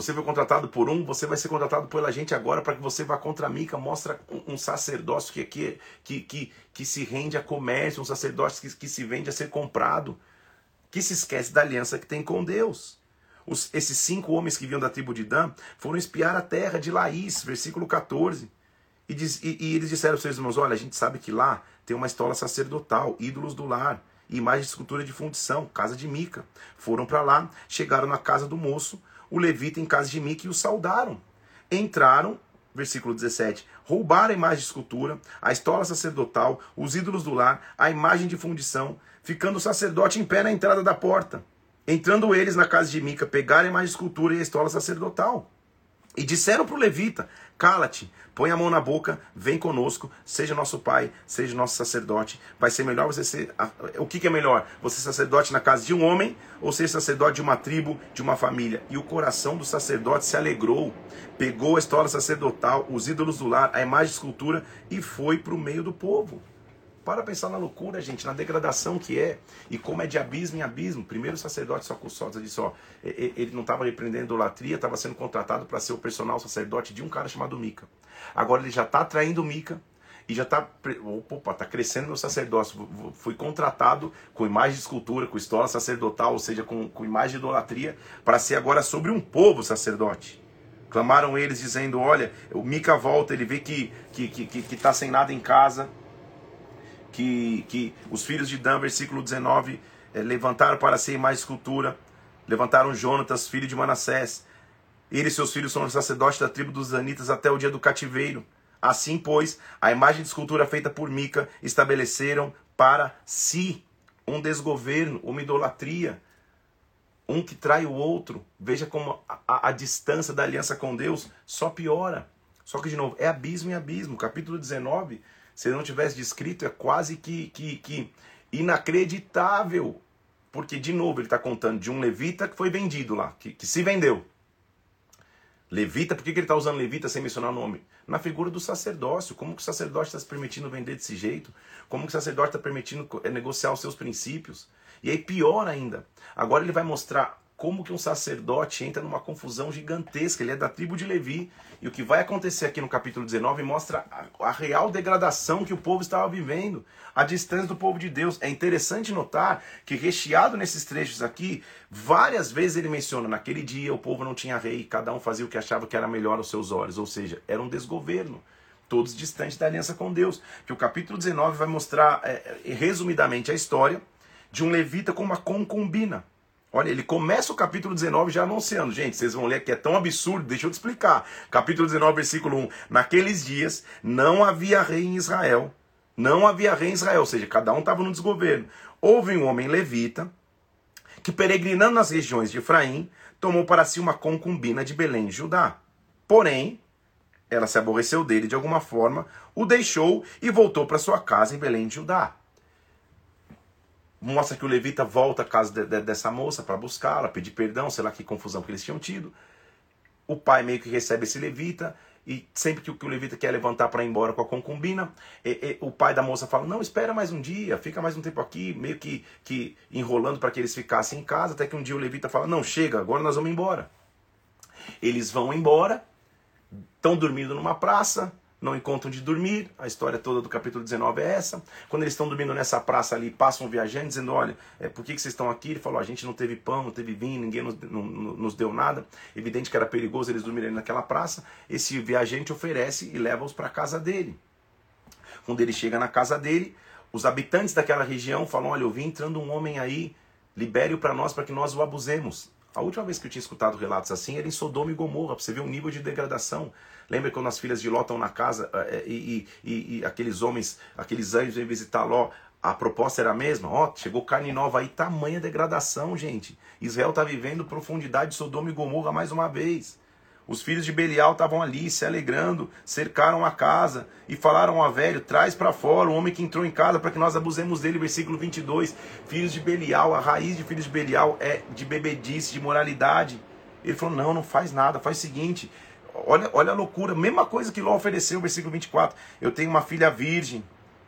Você foi contratado por um, você vai ser contratado pela gente agora para que você vá contra a Mica. Mostra um, sacerdócio que, que, que, que, que se rende a comércio, um sacerdócio que, que se vende a ser comprado, que se esquece da aliança que tem com Deus. Os, esses cinco homens que vinham da tribo de Dan foram espiar a terra de Laís, versículo 14. E, diz, e, e eles disseram aos seus irmãos: Olha, a gente sabe que lá tem uma estola sacerdotal, ídolos do lar, imagem de escultura de fundição, casa de Mica. Foram para lá, chegaram na casa do moço, o levita em casa de Mica e o saudaram. Entraram, versículo 17, roubaram a imagem de escultura, a estola sacerdotal, os ídolos do lar, a imagem de fundição, ficando o sacerdote em pé na entrada da porta. Entrando eles na casa de Mica, pegaram a imagem de escultura e a estola sacerdotal. E disseram para o levita: Cala-te, põe a mão na boca, vem conosco, seja nosso pai, seja nosso sacerdote. Vai ser melhor você ser. O que, é melhor? Você sacerdote na casa de um homem ou ser sacerdote de uma tribo, de uma família? E o coração do sacerdote se alegrou, pegou a estola sacerdotal, os ídolos do lar, a imagem de escultura e foi para o meio do povo. Para pensar na loucura, gente, na degradação que é e como é de abismo em abismo. Primeiro o sacerdote só Socussosa disse: ó, ele não estava repreendendo idolatria, estava sendo contratado para ser o personal sacerdote de um cara chamado Mica. Agora ele já está traindo Mica e já está opa, tá crescendo meu sacerdócio. Fui contratado com imagem de escultura, com história sacerdotal, ou seja, com, com imagem de idolatria, para ser agora sobre um povo sacerdote. Clamaram eles dizendo: Olha, o Mica volta, ele vê que está que, que, que tá sem nada em casa que, que os filhos de Dan, versículo 19, é, levantaram para ser mais escultura, levantaram Jonatas, filho de Manassés. Ele e seus filhos são sacerdotes da tribo dos Danitas até o dia do cativeiro. Assim, pois, a imagem de escultura feita por Mica estabeleceram para si um desgoverno, uma idolatria, um que trai o outro. Veja como a, a, a distância da aliança com Deus só piora. Só que, de novo, é abismo em abismo. Capítulo 19 se não tivesse descrito, é quase que, que, que inacreditável. Porque, de novo, ele está contando de um levita que foi vendido lá, que, que se vendeu. Levita, por que, que ele está usando levita sem mencionar o nome? Na figura do sacerdócio. Como que o sacerdote está se permitindo vender desse jeito? Como que o sacerdote está permitindo eh, negociar os seus princípios? E aí, pior ainda, agora ele vai mostrar como que um sacerdote entra numa confusão gigantesca. Ele é da tribo de Levi. E o que vai acontecer aqui no capítulo 19 mostra a, a, real degradação que o povo estava vivendo, a distância do povo de Deus. É interessante notar que, recheado nesses trechos aqui, várias vezes ele menciona: naquele dia o povo não tinha rei, cada um fazia o que achava que era melhor aos seus olhos. Ou seja, era um desgoverno todos distantes da aliança com Deus. Que o capítulo 19 vai mostrar, é, é, resumidamente, a história de um levita com uma concubina. Olha, ele começa o capítulo 19 já anunciando. Gente, vocês vão ler que é tão absurdo, deixa eu te explicar. Capítulo 19, versículo 1. Naqueles dias não havia rei em Israel. Não havia rei em Israel, ou seja, cada um estava no desgoverno. Houve um homem levita que, peregrinando nas regiões de Efraim, tomou para si uma concubina de Belém Judá. Porém, ela se aborreceu dele de alguma forma, o deixou e voltou para sua casa em Belém Judá mostra que o levita volta à casa de, de, dessa moça para buscá-la, pedir perdão, sei lá que confusão que eles tinham tido. O pai meio que recebe esse levita e sempre que o, que o levita quer levantar para ir embora com a concubina, e, e, o pai da moça fala: Não, espera mais um dia, fica mais um tempo aqui, meio que, que enrolando para que eles ficassem em casa. Até que um dia o levita fala: Não, chega, agora nós vamos embora. Eles vão embora, estão dormindo numa praça, não encontram de dormir, a história toda do capítulo 19 é essa. Quando eles estão dormindo nessa praça ali, passam um viajante dizendo: Olha, é, por que, que vocês estão aqui? Ele falou: A gente não teve pão, não teve vinho, ninguém nos, não, nos deu nada. Evidente que era perigoso eles dormirem naquela praça. Esse viajante oferece e leva-os para a casa dele. Quando ele chega na casa dele, os habitantes daquela região falam: Olha, eu vi entrando um homem aí, libere-o para nós para que nós o abusemos. A última vez que eu tinha escutado relatos assim era em Sodoma e Gomorra, para você ver o nível de degradação. Lembra quando as filhas de Ló estão na casa eh, eh, e, e, e, aqueles homens, aqueles anjos vêm visitar Ló? A proposta era a mesma? Ó, chegou carne nova aí, tamanha degradação, gente. Israel está vivendo profundidade de Sodoma e Gomorra mais uma vez. Os filhos de Belial estavam ali se alegrando, cercaram a casa e falaram ao velho: traz para fora o homem que entrou em casa para que nós abusemos dele. Versículo 22. Filhos de Belial, a raiz de filhos de Belial é de bebedice, de moralidade. Ele falou: não, não faz nada, faz o seguinte: Olha, olha a loucura, mesma coisa que Ló ofereceu, versículo 24. Eu tenho uma filha virgem,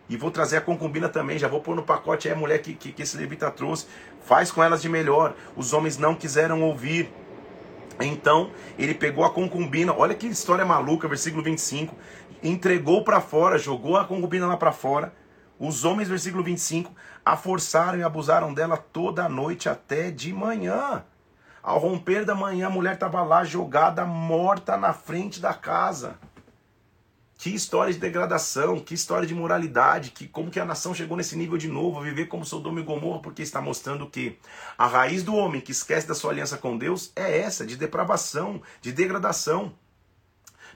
E vou trazer a concubina também, já vou pôr no pacote aí a mulher que, que, que esse levita trouxe. Faz com elas de melhor. Os homens não quiseram ouvir. Então ele pegou a concubina, olha que história maluca, versículo 25. Entregou para fora, jogou a concubina lá para fora. Os homens, versículo 25, a forçaram e abusaram dela toda a noite até de manhã. Ao romper da manhã, a mulher estava lá jogada, morta na frente da casa. Que história de degradação, que história de moralidade, que como que a nação chegou nesse nível de novo, viver como Sodoma e Gomorra, porque está mostrando que a raiz do homem que esquece da sua aliança com Deus é essa, de depravação, de degradação.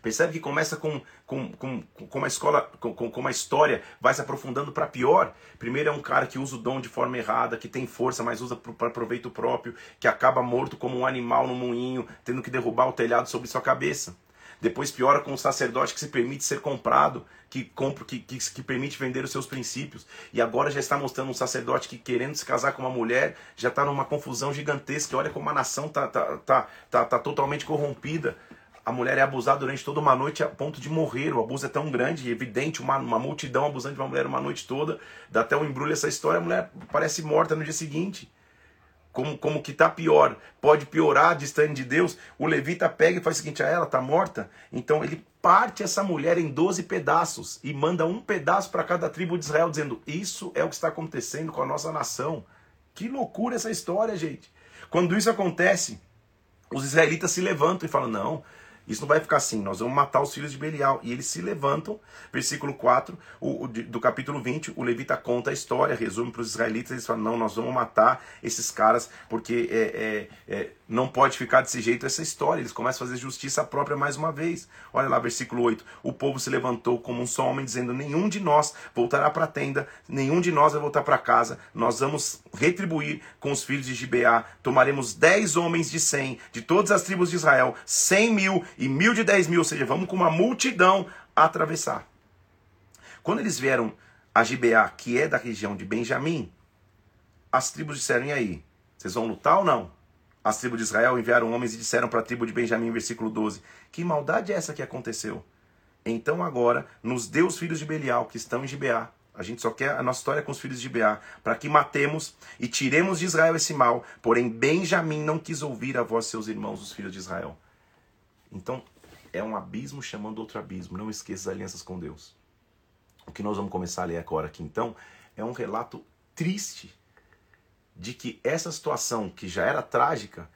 Percebe que começa com, com, com, com uma escola, com, com uma história, vai se aprofundando para pior. Primeiro é um cara que usa o dom de forma errada, que tem força, mas usa para proveito próprio, que acaba morto como um animal no moinho, tendo que derrubar o telhado sobre sua cabeça. Depois piora com o sacerdote que se permite ser comprado, que compra, que, que, que, permite vender os seus princípios. E agora já está mostrando um sacerdote que querendo se casar com uma mulher já está numa confusão gigantesca. Olha como a nação está tá, tá, tá, tá totalmente corrompida. A mulher é abusada durante toda uma noite a ponto de morrer. O abuso é tão grande, evidente, uma, uma multidão abusando de uma mulher uma noite toda. Dá até um embrulho essa história, a mulher parece morta no dia seguinte como, como que está pior, pode piorar distante de Deus, o levita pega e faz o seguinte, a ah, ela está morta, então ele parte essa mulher em 12 pedaços e manda um pedaço para cada tribo de Israel, dizendo, isso é o que está acontecendo com a nossa nação. Que loucura essa história, gente. Quando isso acontece, os israelitas se levantam e falam, não, isso não vai ficar assim, nós vamos matar os filhos de Belial. E eles se levantam, versículo 4 o, o, do capítulo 20, o levita conta a história, resume para os israelitas, eles falam, não, nós vamos matar esses caras, porque é, é, é, não pode ficar desse jeito essa história. Eles começam a fazer justiça própria mais uma vez. Olha lá, versículo 8, o povo se levantou como um só homem, dizendo, nenhum de nós voltará para a tenda, nenhum de nós vai voltar para casa, nós vamos retribuir com os filhos de Gibeá, tomaremos dez homens de cem, de todas as tribos de Israel, cem mil, e mil de dez mil, ou seja, vamos com uma multidão atravessar. Quando eles vieram a Gibeá, que é da região de Benjamim, as tribos disseram: e aí? Vocês vão lutar ou não? As tribos de Israel enviaram homens e disseram para a tribo de Benjamim, versículo 12: Que maldade é essa que aconteceu? Então agora nos dê os filhos de Belial que estão em Gibeá. A gente só quer a nossa história com os filhos de Gibeá, para que matemos e tiremos de Israel esse mal. Porém, Benjamim não quis ouvir a voz de seus irmãos, os filhos de Israel. Então, é um abismo chamando outro abismo. Não esqueça as alianças com Deus. O que nós vamos começar a ler agora aqui, então, é um relato triste de que essa situação, que já era trágica,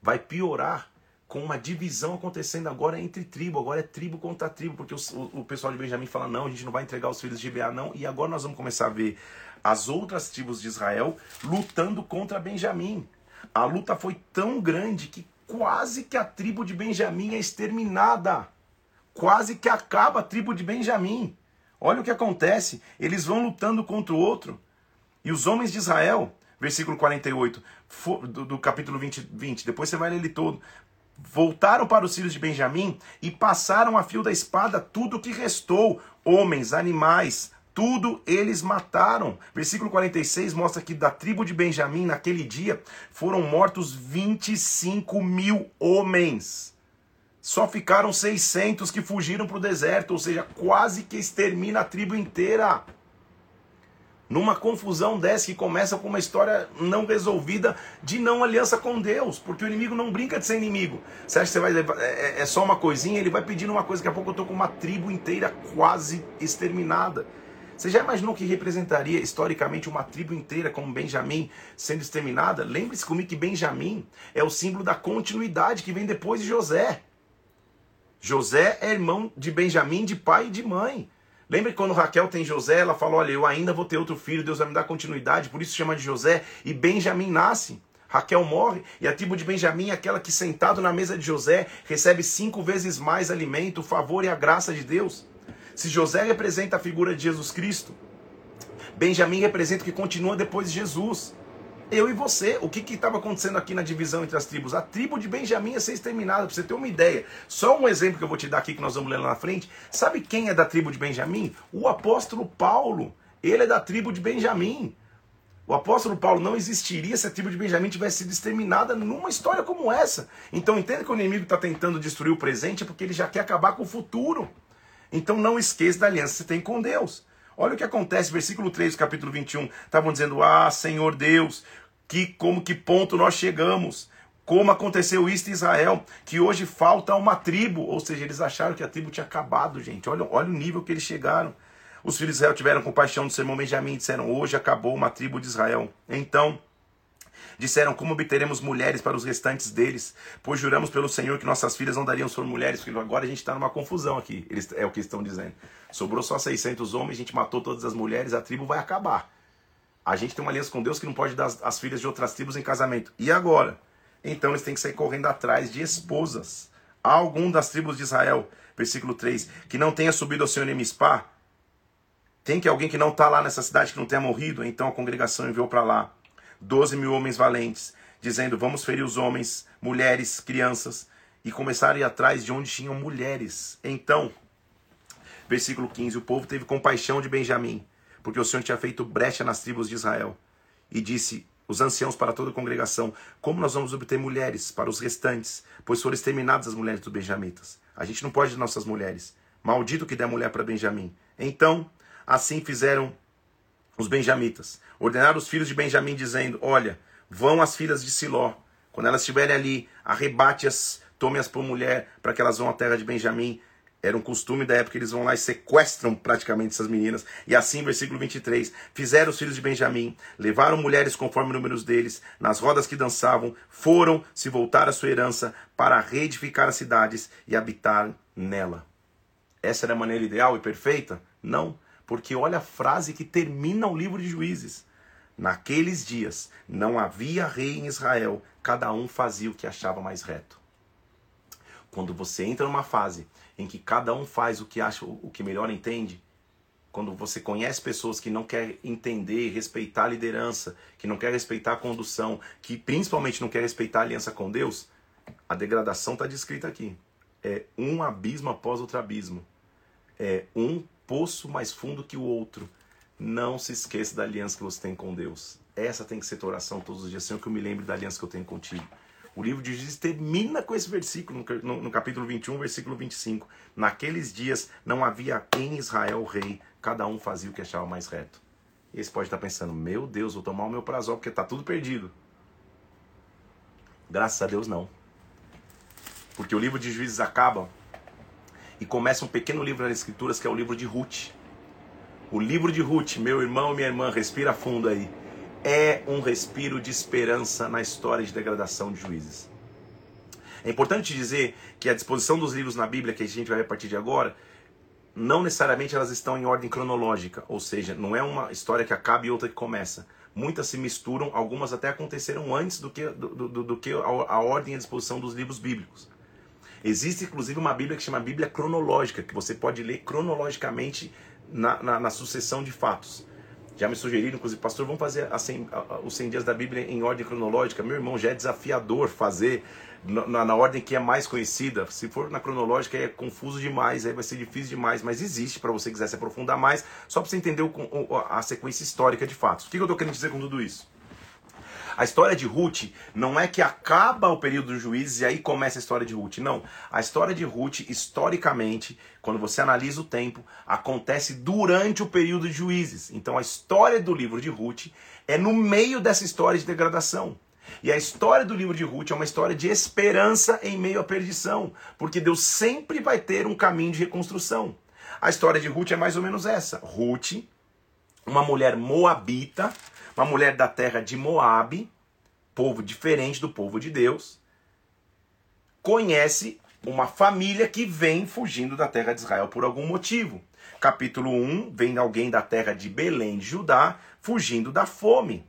vai piorar com uma divisão acontecendo agora entre tribo. Agora é tribo contra tribo, porque o, o, pessoal de Benjamim fala: não, a gente não vai entregar os filhos de Beá, não. E agora nós vamos começar a ver as outras tribos de Israel lutando contra Benjamim. A luta foi tão grande que quase que a tribo de Benjamim é exterminada. Quase que acaba a tribo de Benjamim. Olha o que acontece. Eles vão lutando contra o outro. E os homens de Israel, versículo 48 do, do capítulo 20, 20, depois você vai ler ele todo. Voltaram para os filhos de Benjamim e passaram a fio da espada tudo o que restou: homens, animais, tudo eles mataram. Versículo 46 mostra que da tribo de Benjamim, naquele dia, foram mortos 25 mil homens. Só ficaram 600 que fugiram para o deserto, ou seja, quase que extermina a tribo inteira. Numa confusão dessa que começa com uma história não resolvida de não aliança com Deus, porque o inimigo não brinca de ser inimigo. Você acha que você vai levar, é, é só uma coisinha? Ele vai pedindo uma coisa, daqui a pouco eu estou com uma tribo inteira quase exterminada. Você já imaginou que representaria historicamente uma tribo inteira como Benjamim sendo exterminada? Lembre-se comigo que Benjamim é o símbolo da continuidade que vem depois de José. José é irmão de Benjamim, de pai e de mãe. Lembra que quando Raquel tem José, ela fala: Olha, eu ainda vou ter outro filho, Deus vai me dar continuidade, por isso chama de José. E Benjamim nasce. Raquel morre e a tribo de Benjamim é aquela que, sentado na mesa de José, recebe cinco vezes mais alimento, o favor e a graça de Deus. Se José representa a figura de Jesus Cristo, Benjamim representa o que continua depois de Jesus. Eu e você, o que estava acontecendo aqui na divisão entre as tribos? A tribo de Benjamim ia ser exterminada, para você ter uma ideia. Só um exemplo que eu vou te dar aqui, que nós vamos ler lá na frente. Sabe quem é da tribo de Benjamim? O apóstolo Paulo. Ele é da tribo de Benjamim. O apóstolo Paulo não existiria se a tribo de Benjamim tivesse sido exterminada numa história como essa. Então entenda que o inimigo está tentando destruir o presente porque ele já quer acabar com o futuro. Então não esqueça da aliança que você tem com Deus. Olha o que acontece, versículo 3 do capítulo 21. Estavam dizendo: Ah, Senhor Deus, que como que ponto nós chegamos? Como aconteceu isso em Israel, que hoje falta uma tribo, ou seja, eles acharam que a tribo tinha acabado, gente. Olha, olha o nível que eles chegaram. Os filhos de Israel tiveram compaixão do seu irmão Benjamim e disseram: Hoje acabou uma tribo de Israel. Então disseram: Como obteremos mulheres para os restantes deles? Pois juramos pelo Senhor que nossas filhas não dariam sobre mulheres. Porque agora a gente está numa confusão aqui. Eles, é o que estão dizendo. Sobrou só 600 homens, a gente matou todas as mulheres, a tribo vai acabar. A gente tem uma aliança com Deus que não pode dar as, as filhas de outras tribos em casamento. E agora? Então eles têm que sair correndo atrás de esposas. Há algum das tribos de Israel, versículo 3, que não tenha subido ao Senhor em Mispá? Tem que alguém que não está lá nessa cidade que não tenha morrido? Então a congregação enviou para lá 12 mil homens valentes, dizendo: Vamos ferir os homens, mulheres, crianças, e começaram a ir atrás de onde tinham mulheres. Então, versículo 15: O povo teve compaixão de Benjamim, porque o Senhor tinha feito brecha nas tribos de Israel, e disse: os anciãos para toda a congregação, como nós vamos obter mulheres para os restantes, pois foram exterminadas as mulheres dos benjamitas. A gente não pode de nossas mulheres. Maldito que der mulher para Benjamim. Então, Assim fizeram os benjamitas. Ordenaram os filhos de Benjamim, dizendo: Olha, vão as filhas de Siló. Quando elas estiverem ali, arrebate-as, tome-as por mulher, para que elas vão à terra de Benjamim. Era um costume da época, eles vão lá e sequestram praticamente essas meninas. E assim, versículo 23, fizeram os filhos de Benjamim, levaram mulheres conforme os números deles, nas rodas que dançavam, foram se voltar à sua herança para reedificar as cidades e habitar nela. Essa era a maneira ideal e perfeita? Não. Porque olha a frase que termina o livro de Juízes. Naqueles dias não havia rei em Israel, cada um fazia o que achava mais reto. Quando você entra numa fase em que cada um faz o que acha o que melhor entende, quando você conhece pessoas que não querem entender, respeitar a liderança, que não querem respeitar a condução, que principalmente não querem respeitar a aliança com Deus, a degradação está descrita aqui. É um abismo após outro abismo. É um poço mais fundo que o outro. Não se esqueça da aliança que você tem com Deus. Essa tem que ser tua oração todos os dias, Senhor, que eu me lembre da aliança que eu tenho contigo. O livro de Juízes termina com esse versículo, no, capítulo 21, versículo 25. Naqueles dias não havia em Israel rei, cada um fazia o que achava mais reto. E esse pode estar pensando, meu Deus, vou tomar o meu prazol porque está tudo perdido. Graças a Deus não. Porque o livro de Juízes acaba e começa um pequeno livro nas Escrituras que é o livro de Ruth. O livro de Ruth, meu irmão e minha irmã, respira fundo aí. É um respiro de esperança na história de degradação de juízes. É importante dizer que a disposição dos livros na Bíblia, que a gente vai ver a partir de agora, não necessariamente elas estão em ordem cronológica, ou seja, não é uma história que acaba e outra que começa. Muitas se misturam, algumas até aconteceram antes do que, do, do, do que a, a ordem e a disposição dos livros bíblicos. Existe inclusive uma Bíblia que chama Bíblia cronológica, que você pode ler cronologicamente na, na, na sucessão de fatos. Já me sugeriram, inclusive, pastor, vamos fazer assim, os 100 dias da Bíblia em ordem cronológica. Meu irmão, já é desafiador fazer na, na, ordem que é mais conhecida. Se for na cronológica, é confuso demais, aí vai ser difícil demais, mas existe para você quiser se aprofundar mais, só para você entender o, a sequência histórica de fatos. O que eu estou querendo dizer com tudo isso? A história de Ruth não é que acaba o período dos juízes e aí começa a história de Ruth. Não. A história de Ruth, historicamente, quando você analisa o tempo, acontece durante o período de juízes. Então a história do livro de Ruth é no meio dessa história de degradação. E a história do livro de Ruth é uma história de esperança em meio à perdição, porque Deus sempre vai ter um caminho de reconstrução. A história de Ruth é mais ou menos essa. Ruth, uma mulher moabita, uma mulher da terra de Moabe, povo diferente do povo de Deus, conhece uma família que vem fugindo da terra de Israel por algum motivo. Capítulo 1, vem alguém da terra de Belém de Judá, fugindo da fome.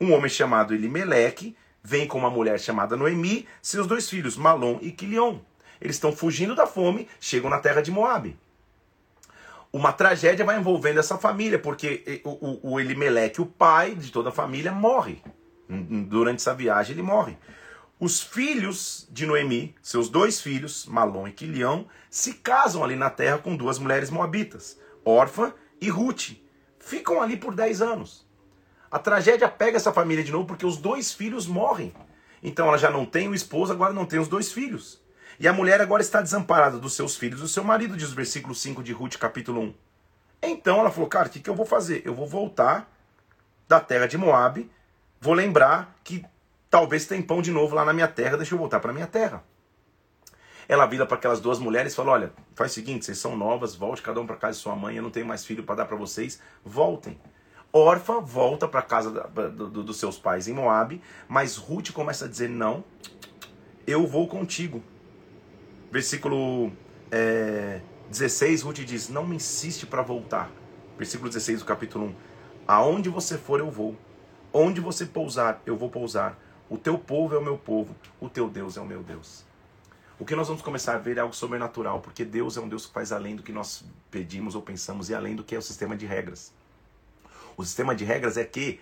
Um homem chamado Elimeleque vem com uma mulher chamada Noemi, seus dois filhos, Malom e Quilion. Eles estão fugindo da fome, chegam na terra de Moabe uma tragédia vai envolvendo essa família, porque o, o, o Elimeleque, o pai de toda a família, morre. Durante essa viagem ele morre. Os filhos de Noemi, seus dois filhos, Malom e Quilião, se casam ali na terra com duas mulheres moabitas, Orfa e Ruth. Ficam ali por 10 anos. A tragédia pega essa família de novo porque os dois filhos morrem. Então ela já não tem o esposo, agora não tem os dois filhos. E a mulher agora está desamparada dos seus filhos, do seu marido, diz o versículo 5 de Ruth, capítulo 1. Então ela falou, cara, o que, que eu vou fazer? Eu vou voltar da terra de Moab, vou lembrar que talvez tem pão de novo lá na minha terra, deixa eu voltar para minha terra. Ela vira para aquelas duas mulheres e fala: Olha, faz o seguinte, vocês são novas, volte cada um para casa de sua mãe, eu não tenho mais filho para dar para vocês, voltem. Órfã volta para casa do, do, dos seus pais em Moab, mas Ruth começa a dizer: Não, eu vou contigo. Versículo é, 16, Ruth diz: Não me insiste para voltar. Versículo 16 do capítulo 1: Aonde você for, eu vou. Onde você pousar, eu vou pousar. O teu povo é o meu povo, o teu Deus é o meu Deus. O que nós vamos começar a ver é algo sobrenatural, porque Deus é um Deus que faz além do que nós pedimos ou pensamos e além do que é o sistema de regras. O sistema de regras é que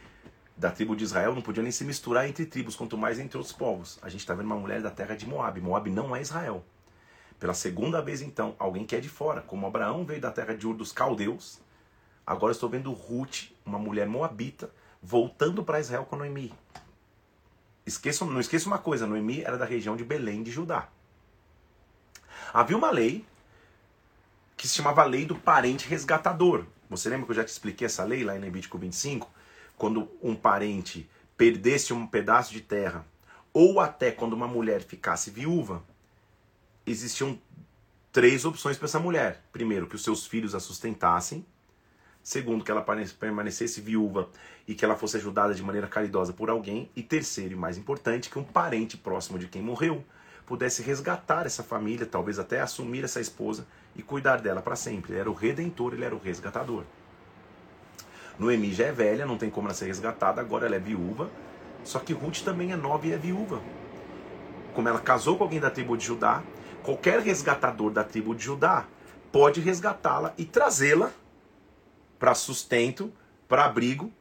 da tribo de Israel não podia nem se misturar entre tribos, quanto mais entre outros povos. A gente está vendo uma mulher da terra de Moab. Moab não é Israel. Pela segunda vez, então, alguém que é de fora, como Abraão veio da terra de Ur dos caldeus, agora estou vendo Ruth, uma mulher moabita, voltando para Israel com Noemi. Esqueçam, não esqueça uma coisa, Noemi era da região de Belém de Judá. Havia uma lei que se chamava lei do parente resgatador. Você lembra que eu já te expliquei essa lei lá em Levítico 25? Quando um parente perdesse um pedaço de terra, ou até quando uma mulher ficasse viúva, existiam três opções para essa mulher. Primeiro, que os seus filhos a sustentassem. Segundo, que ela permanecesse viúva e que ela fosse ajudada de maneira caridosa por alguém. E terceiro, e mais importante, que um parente próximo de quem morreu pudesse resgatar essa família, talvez até assumir essa esposa e cuidar dela para sempre. Ele era o redentor, ele era o resgatador. Noemi já é velha, não tem como ela ser resgatada, agora ela é viúva. Só que Ruth também é nova e é viúva. Como ela casou com alguém da tribo de Judá, qualquer resgatador da tribo de Judá pode resgatá-la e trazê-la para sustento, para abrigo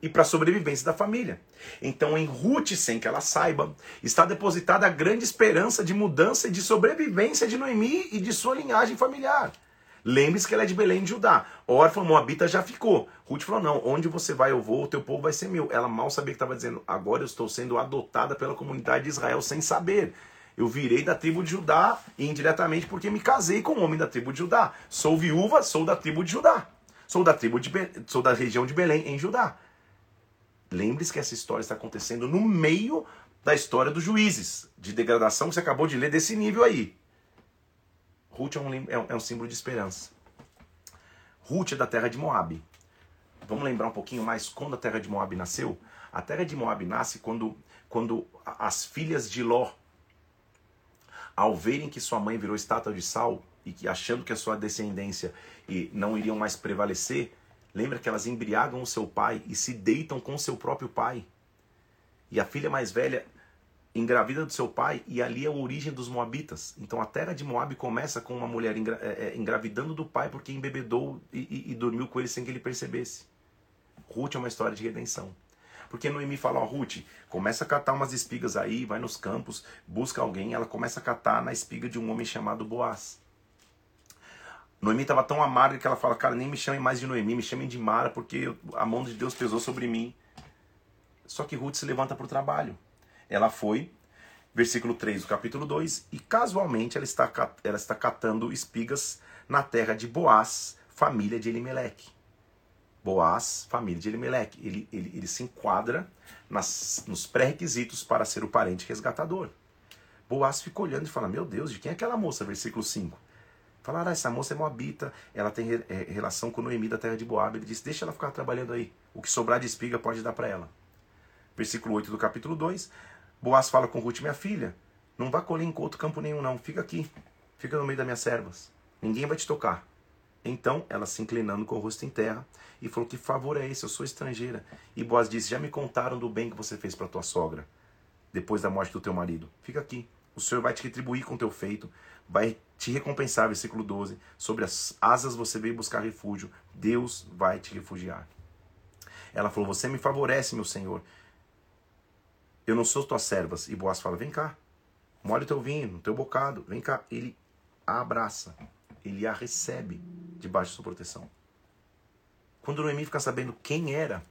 e para sobrevivência da família. Então, em Ruth, sem que ela saiba, está depositada a grande esperança de mudança e de sobrevivência de Noemi e de sua linhagem familiar. Lembre-se que ela é de Belém de Judá. Órfã, Moabita já ficou. Ruth falou: não, onde você vai, eu vou, o teu povo vai ser meu. Ela mal sabia que estava dizendo: agora eu estou sendo adotada pela comunidade de Israel sem saber. Eu virei da tribo de Judá indiretamente porque me casei com um homem da tribo de Judá. Sou viúva, sou da tribo de Judá. Sou da tribo de Be... sou da região de Belém em Judá. Lembre-se que essa história está acontecendo no meio da história dos juízes, de degradação que você acabou de ler desse nível aí. Ruth é um, é um, é um símbolo de esperança. Ruth é da terra de Moab. Vamos lembrar um pouquinho mais quando a terra de Moab nasceu? A terra de Moab nasce quando, quando as filhas de Ló, ao verem que sua mãe virou estátua de sal e que achando que a sua descendência e não iriam mais prevalecer, Lembra que elas embriagam o seu pai e se deitam com seu próprio pai. E a filha mais velha engravida do seu pai e ali é a origem dos moabitas. Então a terra de Moab começa com uma mulher engra é, é, engravidando do pai porque embebedou e, e, e, dormiu com ele sem que ele percebesse. Ruth é uma história de redenção. Porque Noemi fala, ó, Ruth, começa a catar umas espigas aí, vai nos campos, busca alguém, ela começa a catar na espiga de um homem chamado Boaz. Noemi estava tão amarga que ela fala, cara, nem me chamem mais de Noemi, me chamem de Mara, porque a mão de Deus pesou sobre mim. Só que Ruth se levanta para o trabalho. Ela foi, versículo 3 do capítulo 2, e casualmente ela está, ela está catando espigas na terra de Boaz, família de Elimeleque. Boaz, família de Elimeleque. Ele, ele, ele se enquadra nas, nos pré-requisitos para ser o parente resgatador. Boaz fica olhando e fala, meu Deus, de quem é aquela moça? Versículo 5. Falaram, ah, essa moça é moabita, ela tem é, relação com Noemi da terra de Boab. Ele disse, deixa ela ficar trabalhando aí. O que sobrar de espiga pode dar para ela. Versículo 8 do capítulo 2. Boaz fala com Ruth, minha filha, não vá colher em outro campo nenhum não, fica aqui. Fica no meio das minhas servas. Ninguém vai te tocar. Então, ela se inclinando com o rosto em terra, e falou, que favor é esse? Eu sou estrangeira. E Boaz disse, já me contaram do bem que você fez para tua sogra, depois da morte do teu marido. Fica aqui. O Senhor vai te retribuir com teu feito vai te recompensar, versículo 12. Sobre as asas você veio buscar refúgio, Deus vai te refugiar. Ela falou: Você me favorece, meu Senhor. Eu não sou tua servas. E Boaz fala: Vem cá, molha o teu vinho, teu bocado, vem cá. Ele a abraça, ele a recebe debaixo de sua proteção. Quando Noemi fica sabendo quem era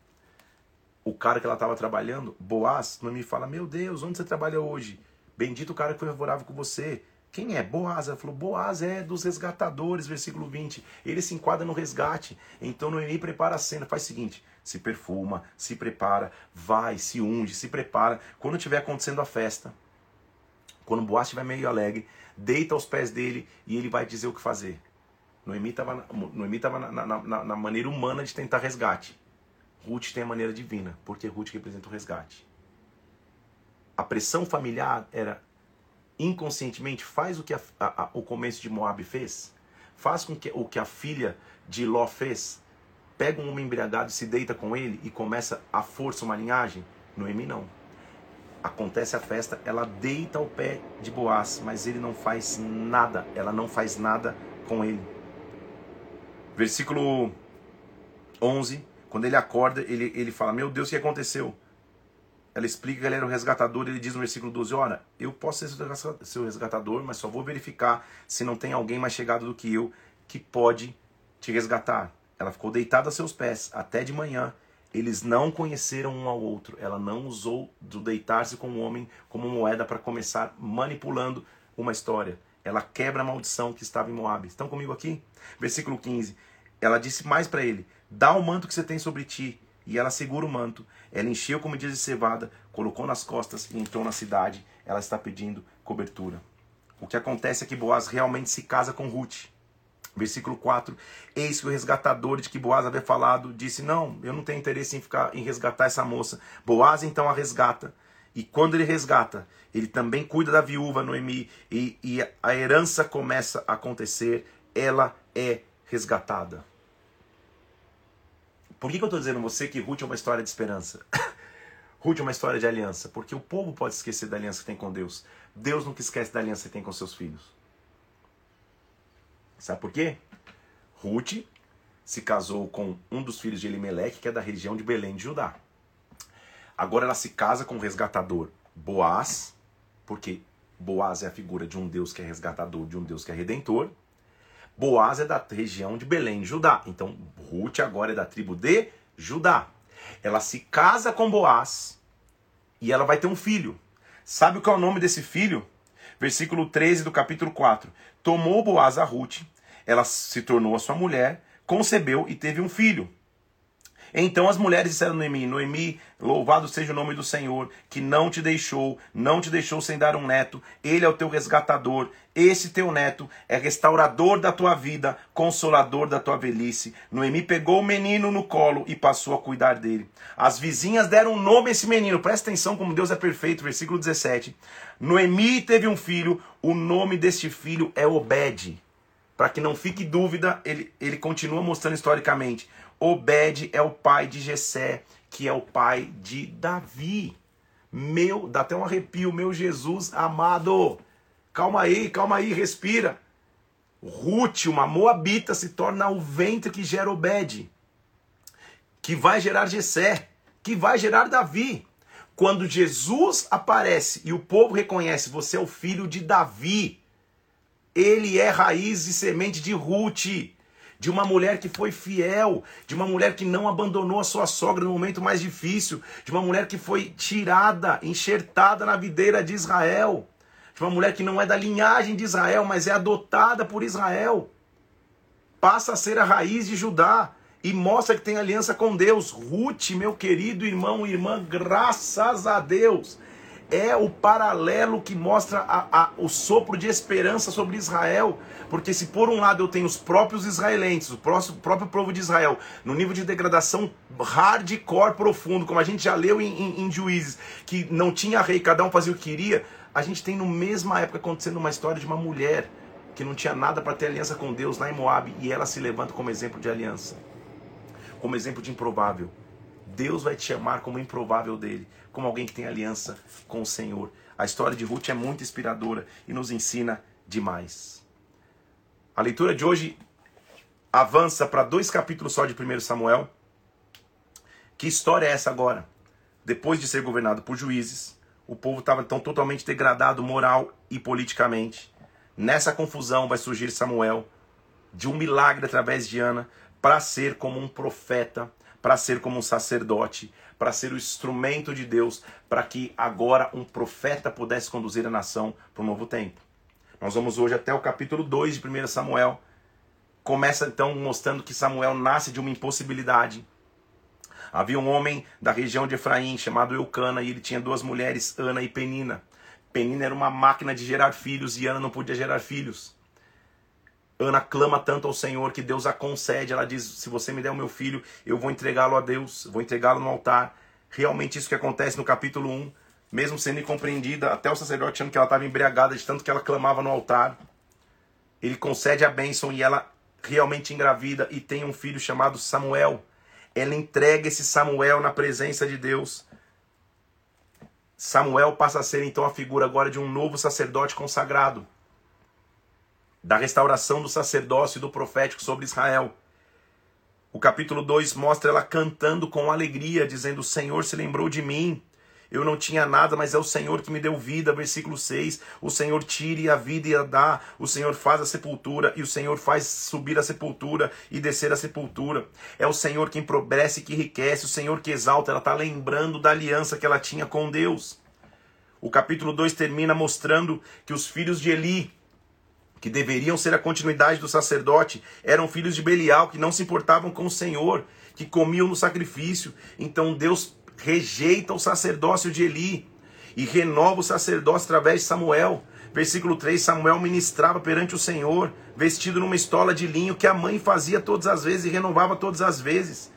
o cara que ela estava trabalhando, Boaz, Noemi fala: Meu Deus, onde você trabalha hoje? Bendito o cara que foi favorável com você. Quem é Boaz? Ela falou: Boaz é dos resgatadores, versículo 20. Ele se enquadra no resgate. Então Noemi prepara a cena. Faz o seguinte: se perfuma, se prepara, vai, se unge, se prepara. Quando estiver acontecendo a festa, quando Boaz estiver meio alegre, deita aos pés dele e ele vai dizer o que fazer. Noemi estava Noemi tava na, na, na, na maneira humana de tentar resgate. Ruth tem a maneira divina, porque Ruth representa o resgate. A pressão familiar era inconscientemente faz o que a, a, a, o começo de Moab fez, faz com que o que a filha de Ló fez, pega um homem embriagado, se deita com ele e começa a força uma linhagem. Noemi não. Acontece a festa, ela deita ao pé de Boaz, mas ele não faz nada, ela não faz nada com ele. Versículo 11, quando ele acorda, ele, ele fala: Meu Deus, o que aconteceu? Ela explica que ele era o resgatador. Ele diz no versículo 12: Olha, eu posso ser seu resgatador, mas só vou verificar se não tem alguém mais chegado do que eu que pode te resgatar. Ela ficou deitada a seus pés até de manhã. Eles não conheceram um ao outro. Ela não usou do deitar-se com o homem como moeda para começar manipulando uma história. Ela quebra a maldição que estava em Moab. Estão comigo aqui? Versículo 15. Ela disse mais para ele: Dá o manto que você tem sobre ti. E ela segura o manto. Ela encheu como dias de cevada, colocou nas costas e entrou na cidade. Ela está pedindo cobertura. O que acontece é que Boaz realmente se casa com Ruth. Versículo 4: Eis que o resgatador de que Boaz havia falado disse: Não, eu não tenho interesse em ficar em resgatar essa moça. Boaz então a resgata. E quando ele resgata, ele também cuida da viúva Noemi. E, e a herança começa a acontecer. Ela é resgatada. Por que, que eu estou dizendo a você que Ruth é uma história de esperança? Ruth é uma história de aliança. Porque o povo pode esquecer da aliança que tem com Deus. Deus nunca esquece da aliança que tem com seus filhos. Sabe por quê? Ruth se casou com um dos filhos de Elimelech, que é da região de Belém de Judá. Agora ela se casa com o resgatador Boaz, porque Boaz é a figura de um Deus que é resgatador, de um Deus que é redentor. Boaz é da região de Belém, Judá. Então, Ruth agora é da tribo de Judá. Ela se casa com Boaz e ela vai ter um filho. Sabe qual é o nome desse filho? Versículo 13 do capítulo 4. Tomou Boaz a Ruth, ela se tornou a sua mulher, concebeu e teve um filho. Então as mulheres disseram a Noemi: Noemi, louvado seja o nome do Senhor, que não te deixou, não te deixou sem dar um neto. Ele é o teu resgatador. Esse teu neto é restaurador da tua vida, consolador da tua velhice. Noemi pegou o menino no colo e passou a cuidar dele. As vizinhas deram um nome a esse menino. Presta atenção como Deus é perfeito, versículo 17. Noemi teve um filho, o nome deste filho é Obed. Para que não fique dúvida, ele, ele continua mostrando historicamente. Obed é o pai de Jessé, que é o pai de Davi. Meu, dá até um arrepio, meu Jesus amado. Calma aí, calma aí, respira. Ruth, uma moabita, se torna o ventre que gera Obed, que vai gerar Jessé, que vai gerar Davi. Quando Jesus aparece e o povo reconhece, você é o filho de Davi. Ele é raiz e semente de Ruth de uma mulher que foi fiel, de uma mulher que não abandonou a sua sogra no momento mais difícil, de uma mulher que foi tirada, enxertada na videira de Israel, de uma mulher que não é da linhagem de Israel, mas é adotada por Israel. Passa a ser a raiz de Judá e mostra que tem aliança com Deus. Ruth, meu querido irmão e irmã, graças a Deus é o paralelo que mostra a, a, o sopro de esperança sobre Israel. Porque se por um lado eu tenho os próprios israelenses, o próximo, próprio povo de Israel, no nível de degradação hardcore profundo, como a gente já leu em, em, em Juízes, que não tinha rei, cada um fazia o que queria, a gente tem no mesma época acontecendo uma história de uma mulher que não tinha nada para ter aliança com Deus lá em Moab e ela se levanta como exemplo de aliança, como exemplo de improvável. Deus vai te chamar como improvável dele, como alguém que tem aliança com o Senhor. A história de Ruth é muito inspiradora e nos ensina demais. A leitura de hoje avança para dois capítulos só de 1 Samuel. Que história é essa agora? Depois de ser governado por juízes, o povo estava tão totalmente degradado moral e politicamente. Nessa confusão vai surgir Samuel, de um milagre através de Ana, para ser como um profeta, para ser como um sacerdote, para ser o instrumento de Deus, para que agora um profeta pudesse conduzir a nação para um novo tempo. Nós vamos hoje até o capítulo 2 de 1 Samuel. Começa então mostrando que Samuel nasce de uma impossibilidade. Havia um homem da região de Efraim chamado Eucana e ele tinha duas mulheres, Ana e Penina. Penina era uma máquina de gerar filhos e Ana não podia gerar filhos. Ana clama tanto ao Senhor que Deus a concede. Ela diz: Se você me der o meu filho, eu vou entregá-lo a Deus, vou entregá-lo no altar. Realmente, isso que acontece no capítulo 1, mesmo sendo incompreendida, até o sacerdote achando que ela estava embriagada de tanto que ela clamava no altar. Ele concede a bênção e ela realmente engravida e tem um filho chamado Samuel. Ela entrega esse Samuel na presença de Deus. Samuel passa a ser então a figura agora de um novo sacerdote consagrado da restauração do sacerdócio e do profético sobre Israel. O capítulo 2 mostra ela cantando com alegria, dizendo: O Senhor se lembrou de mim. Eu não tinha nada, mas é o Senhor que me deu vida. Versículo 6. O Senhor tire a vida e a dá. O Senhor faz a sepultura e o Senhor faz subir a sepultura e descer a sepultura. É o Senhor que empobrece e que enriquece. O Senhor que exalta. Ela está lembrando da aliança que ela tinha com Deus. O capítulo 2 termina mostrando que os filhos de Eli, que deveriam ser a continuidade do sacerdote, eram filhos de Belial, que não se importavam com o Senhor, que comiam no sacrifício. Então Deus rejeita o sacerdócio de Eli e renova o sacerdócio através de Samuel. Versículo 3: Samuel ministrava perante o Senhor, vestido numa estola de linho que a mãe fazia todas as vezes e renovava todas as vezes.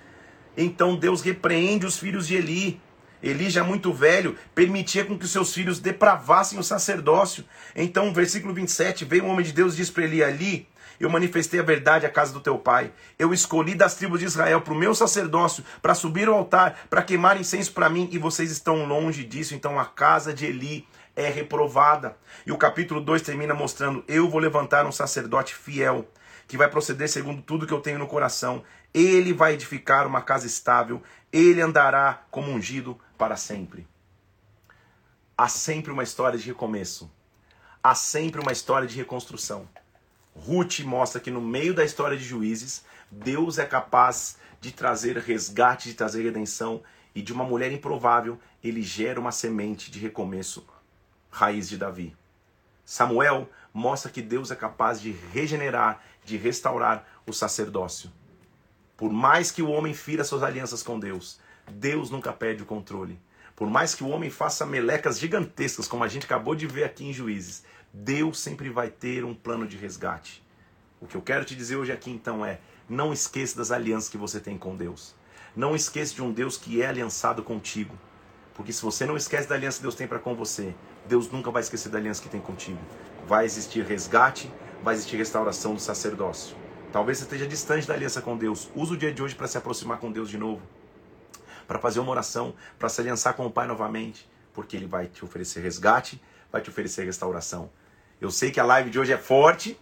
Então Deus repreende os filhos de Eli Eli, já muito velho, permitia com que seus filhos depravassem o sacerdócio. Então, versículo 27, veio um homem de Deus e disse para Eli, ali, eu manifestei a verdade à casa do teu pai. Eu escolhi das tribos de Israel para o meu sacerdócio, para subir ao altar, para queimar incenso para mim, e vocês estão longe disso. Então a casa de Eli é reprovada. E o capítulo 2 termina mostrando: Eu vou levantar um sacerdote fiel, que vai proceder segundo tudo que eu tenho no coração. Ele vai edificar uma casa estável, ele andará como ungido para sempre. Há sempre uma história de recomeço. Há sempre uma história de reconstrução. Ruth mostra que no meio da história de juízes, Deus é capaz de trazer resgate, de trazer redenção, e de uma mulher improvável, ele gera uma semente de recomeço, raiz de Davi. Samuel mostra que Deus é capaz de regenerar, de restaurar o sacerdócio. Por mais que o homem fira suas alianças com Deus, Deus nunca perde o controle. Por mais que o homem faça melecas gigantescas, como a gente acabou de ver aqui em Juízes, Deus sempre vai ter um plano de resgate. O que eu quero te dizer hoje aqui então é: não esqueça das alianças que você tem com Deus. Não esqueça de um Deus que é aliançado contigo. Porque se você não esquece da aliança que Deus tem para com você, Deus nunca vai esquecer da aliança que tem contigo. Vai existir resgate, vai existir restauração do sacerdócio. Talvez você esteja distante da aliança com Deus. Use o dia de hoje para se aproximar com Deus de novo. Para fazer uma oração, para se aliançar com o Pai novamente. Porque Ele vai te oferecer resgate, vai te oferecer restauração. Eu sei que a live de hoje é forte,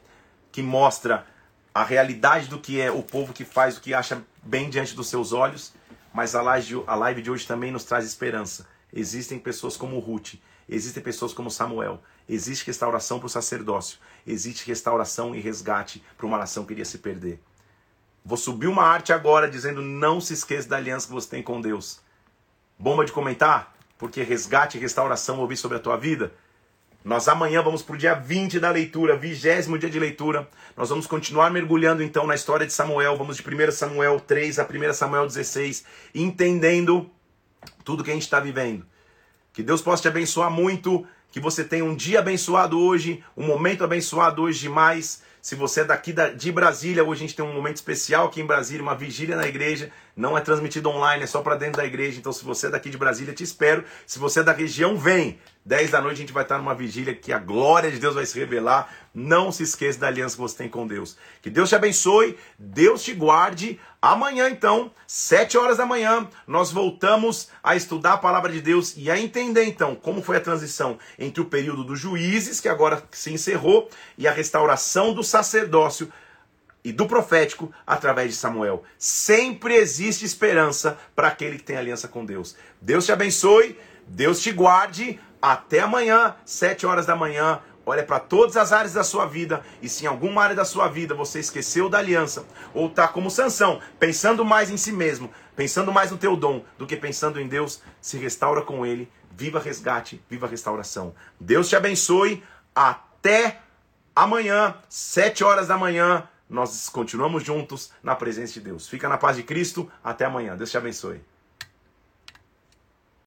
que mostra a realidade do que é o povo que faz o que acha bem diante dos seus olhos. Mas a live, de hoje também nos traz esperança. Existem pessoas como Ruth, existem pessoas como Samuel, existe restauração para o sacerdócio, existe restauração e resgate para uma nação que iria se perder. Vou subir uma arte agora dizendo não se esqueça da aliança que você tem com Deus. Bomba de comentar? Porque resgate e restauração ouvi sobre a tua vida. Nós amanhã vamos para o dia 20 da leitura, vigésimo dia de leitura. Nós vamos continuar mergulhando então na história de Samuel. Vamos de 1 Samuel 3 a 1 Samuel 16, entendendo tudo que a gente está vivendo. Que Deus possa te abençoar muito que você tenha um dia abençoado hoje, um momento abençoado hoje demais. Se você é daqui de Brasília, hoje a gente tem um momento especial aqui em Brasília, uma vigília na igreja. Não é transmitido online, é só para dentro da igreja. Então, se você é daqui de Brasília, te espero. Se você é da região, vem. 10 da noite a gente vai estar numa vigília que a glória de Deus vai se revelar. Não se esqueça da aliança que você tem com Deus. Que Deus te abençoe, Deus te guarde. Amanhã, então, 7 horas da manhã, nós voltamos a estudar a palavra de Deus e a entender, então, como foi a transição entre o período dos juízes, que agora se encerrou, e a restauração do sacerdócio e do profético através de Samuel. Sempre existe esperança para aquele que tem aliança com Deus. Deus te abençoe, Deus te guarde. Até amanhã, 7 horas da manhã. Olha para todas as áreas da sua vida e se em alguma área da sua vida você esqueceu da aliança ou está como Sansão, pensando mais em si mesmo, pensando mais no teu dom do que pensando em Deus, se restaura com ele. Viva resgate, viva restauração. Deus te abençoe. Até amanhã, 7 horas da manhã, nós continuamos juntos na presença de Deus. Fica na paz de Cristo. Até amanhã. Deus te abençoe.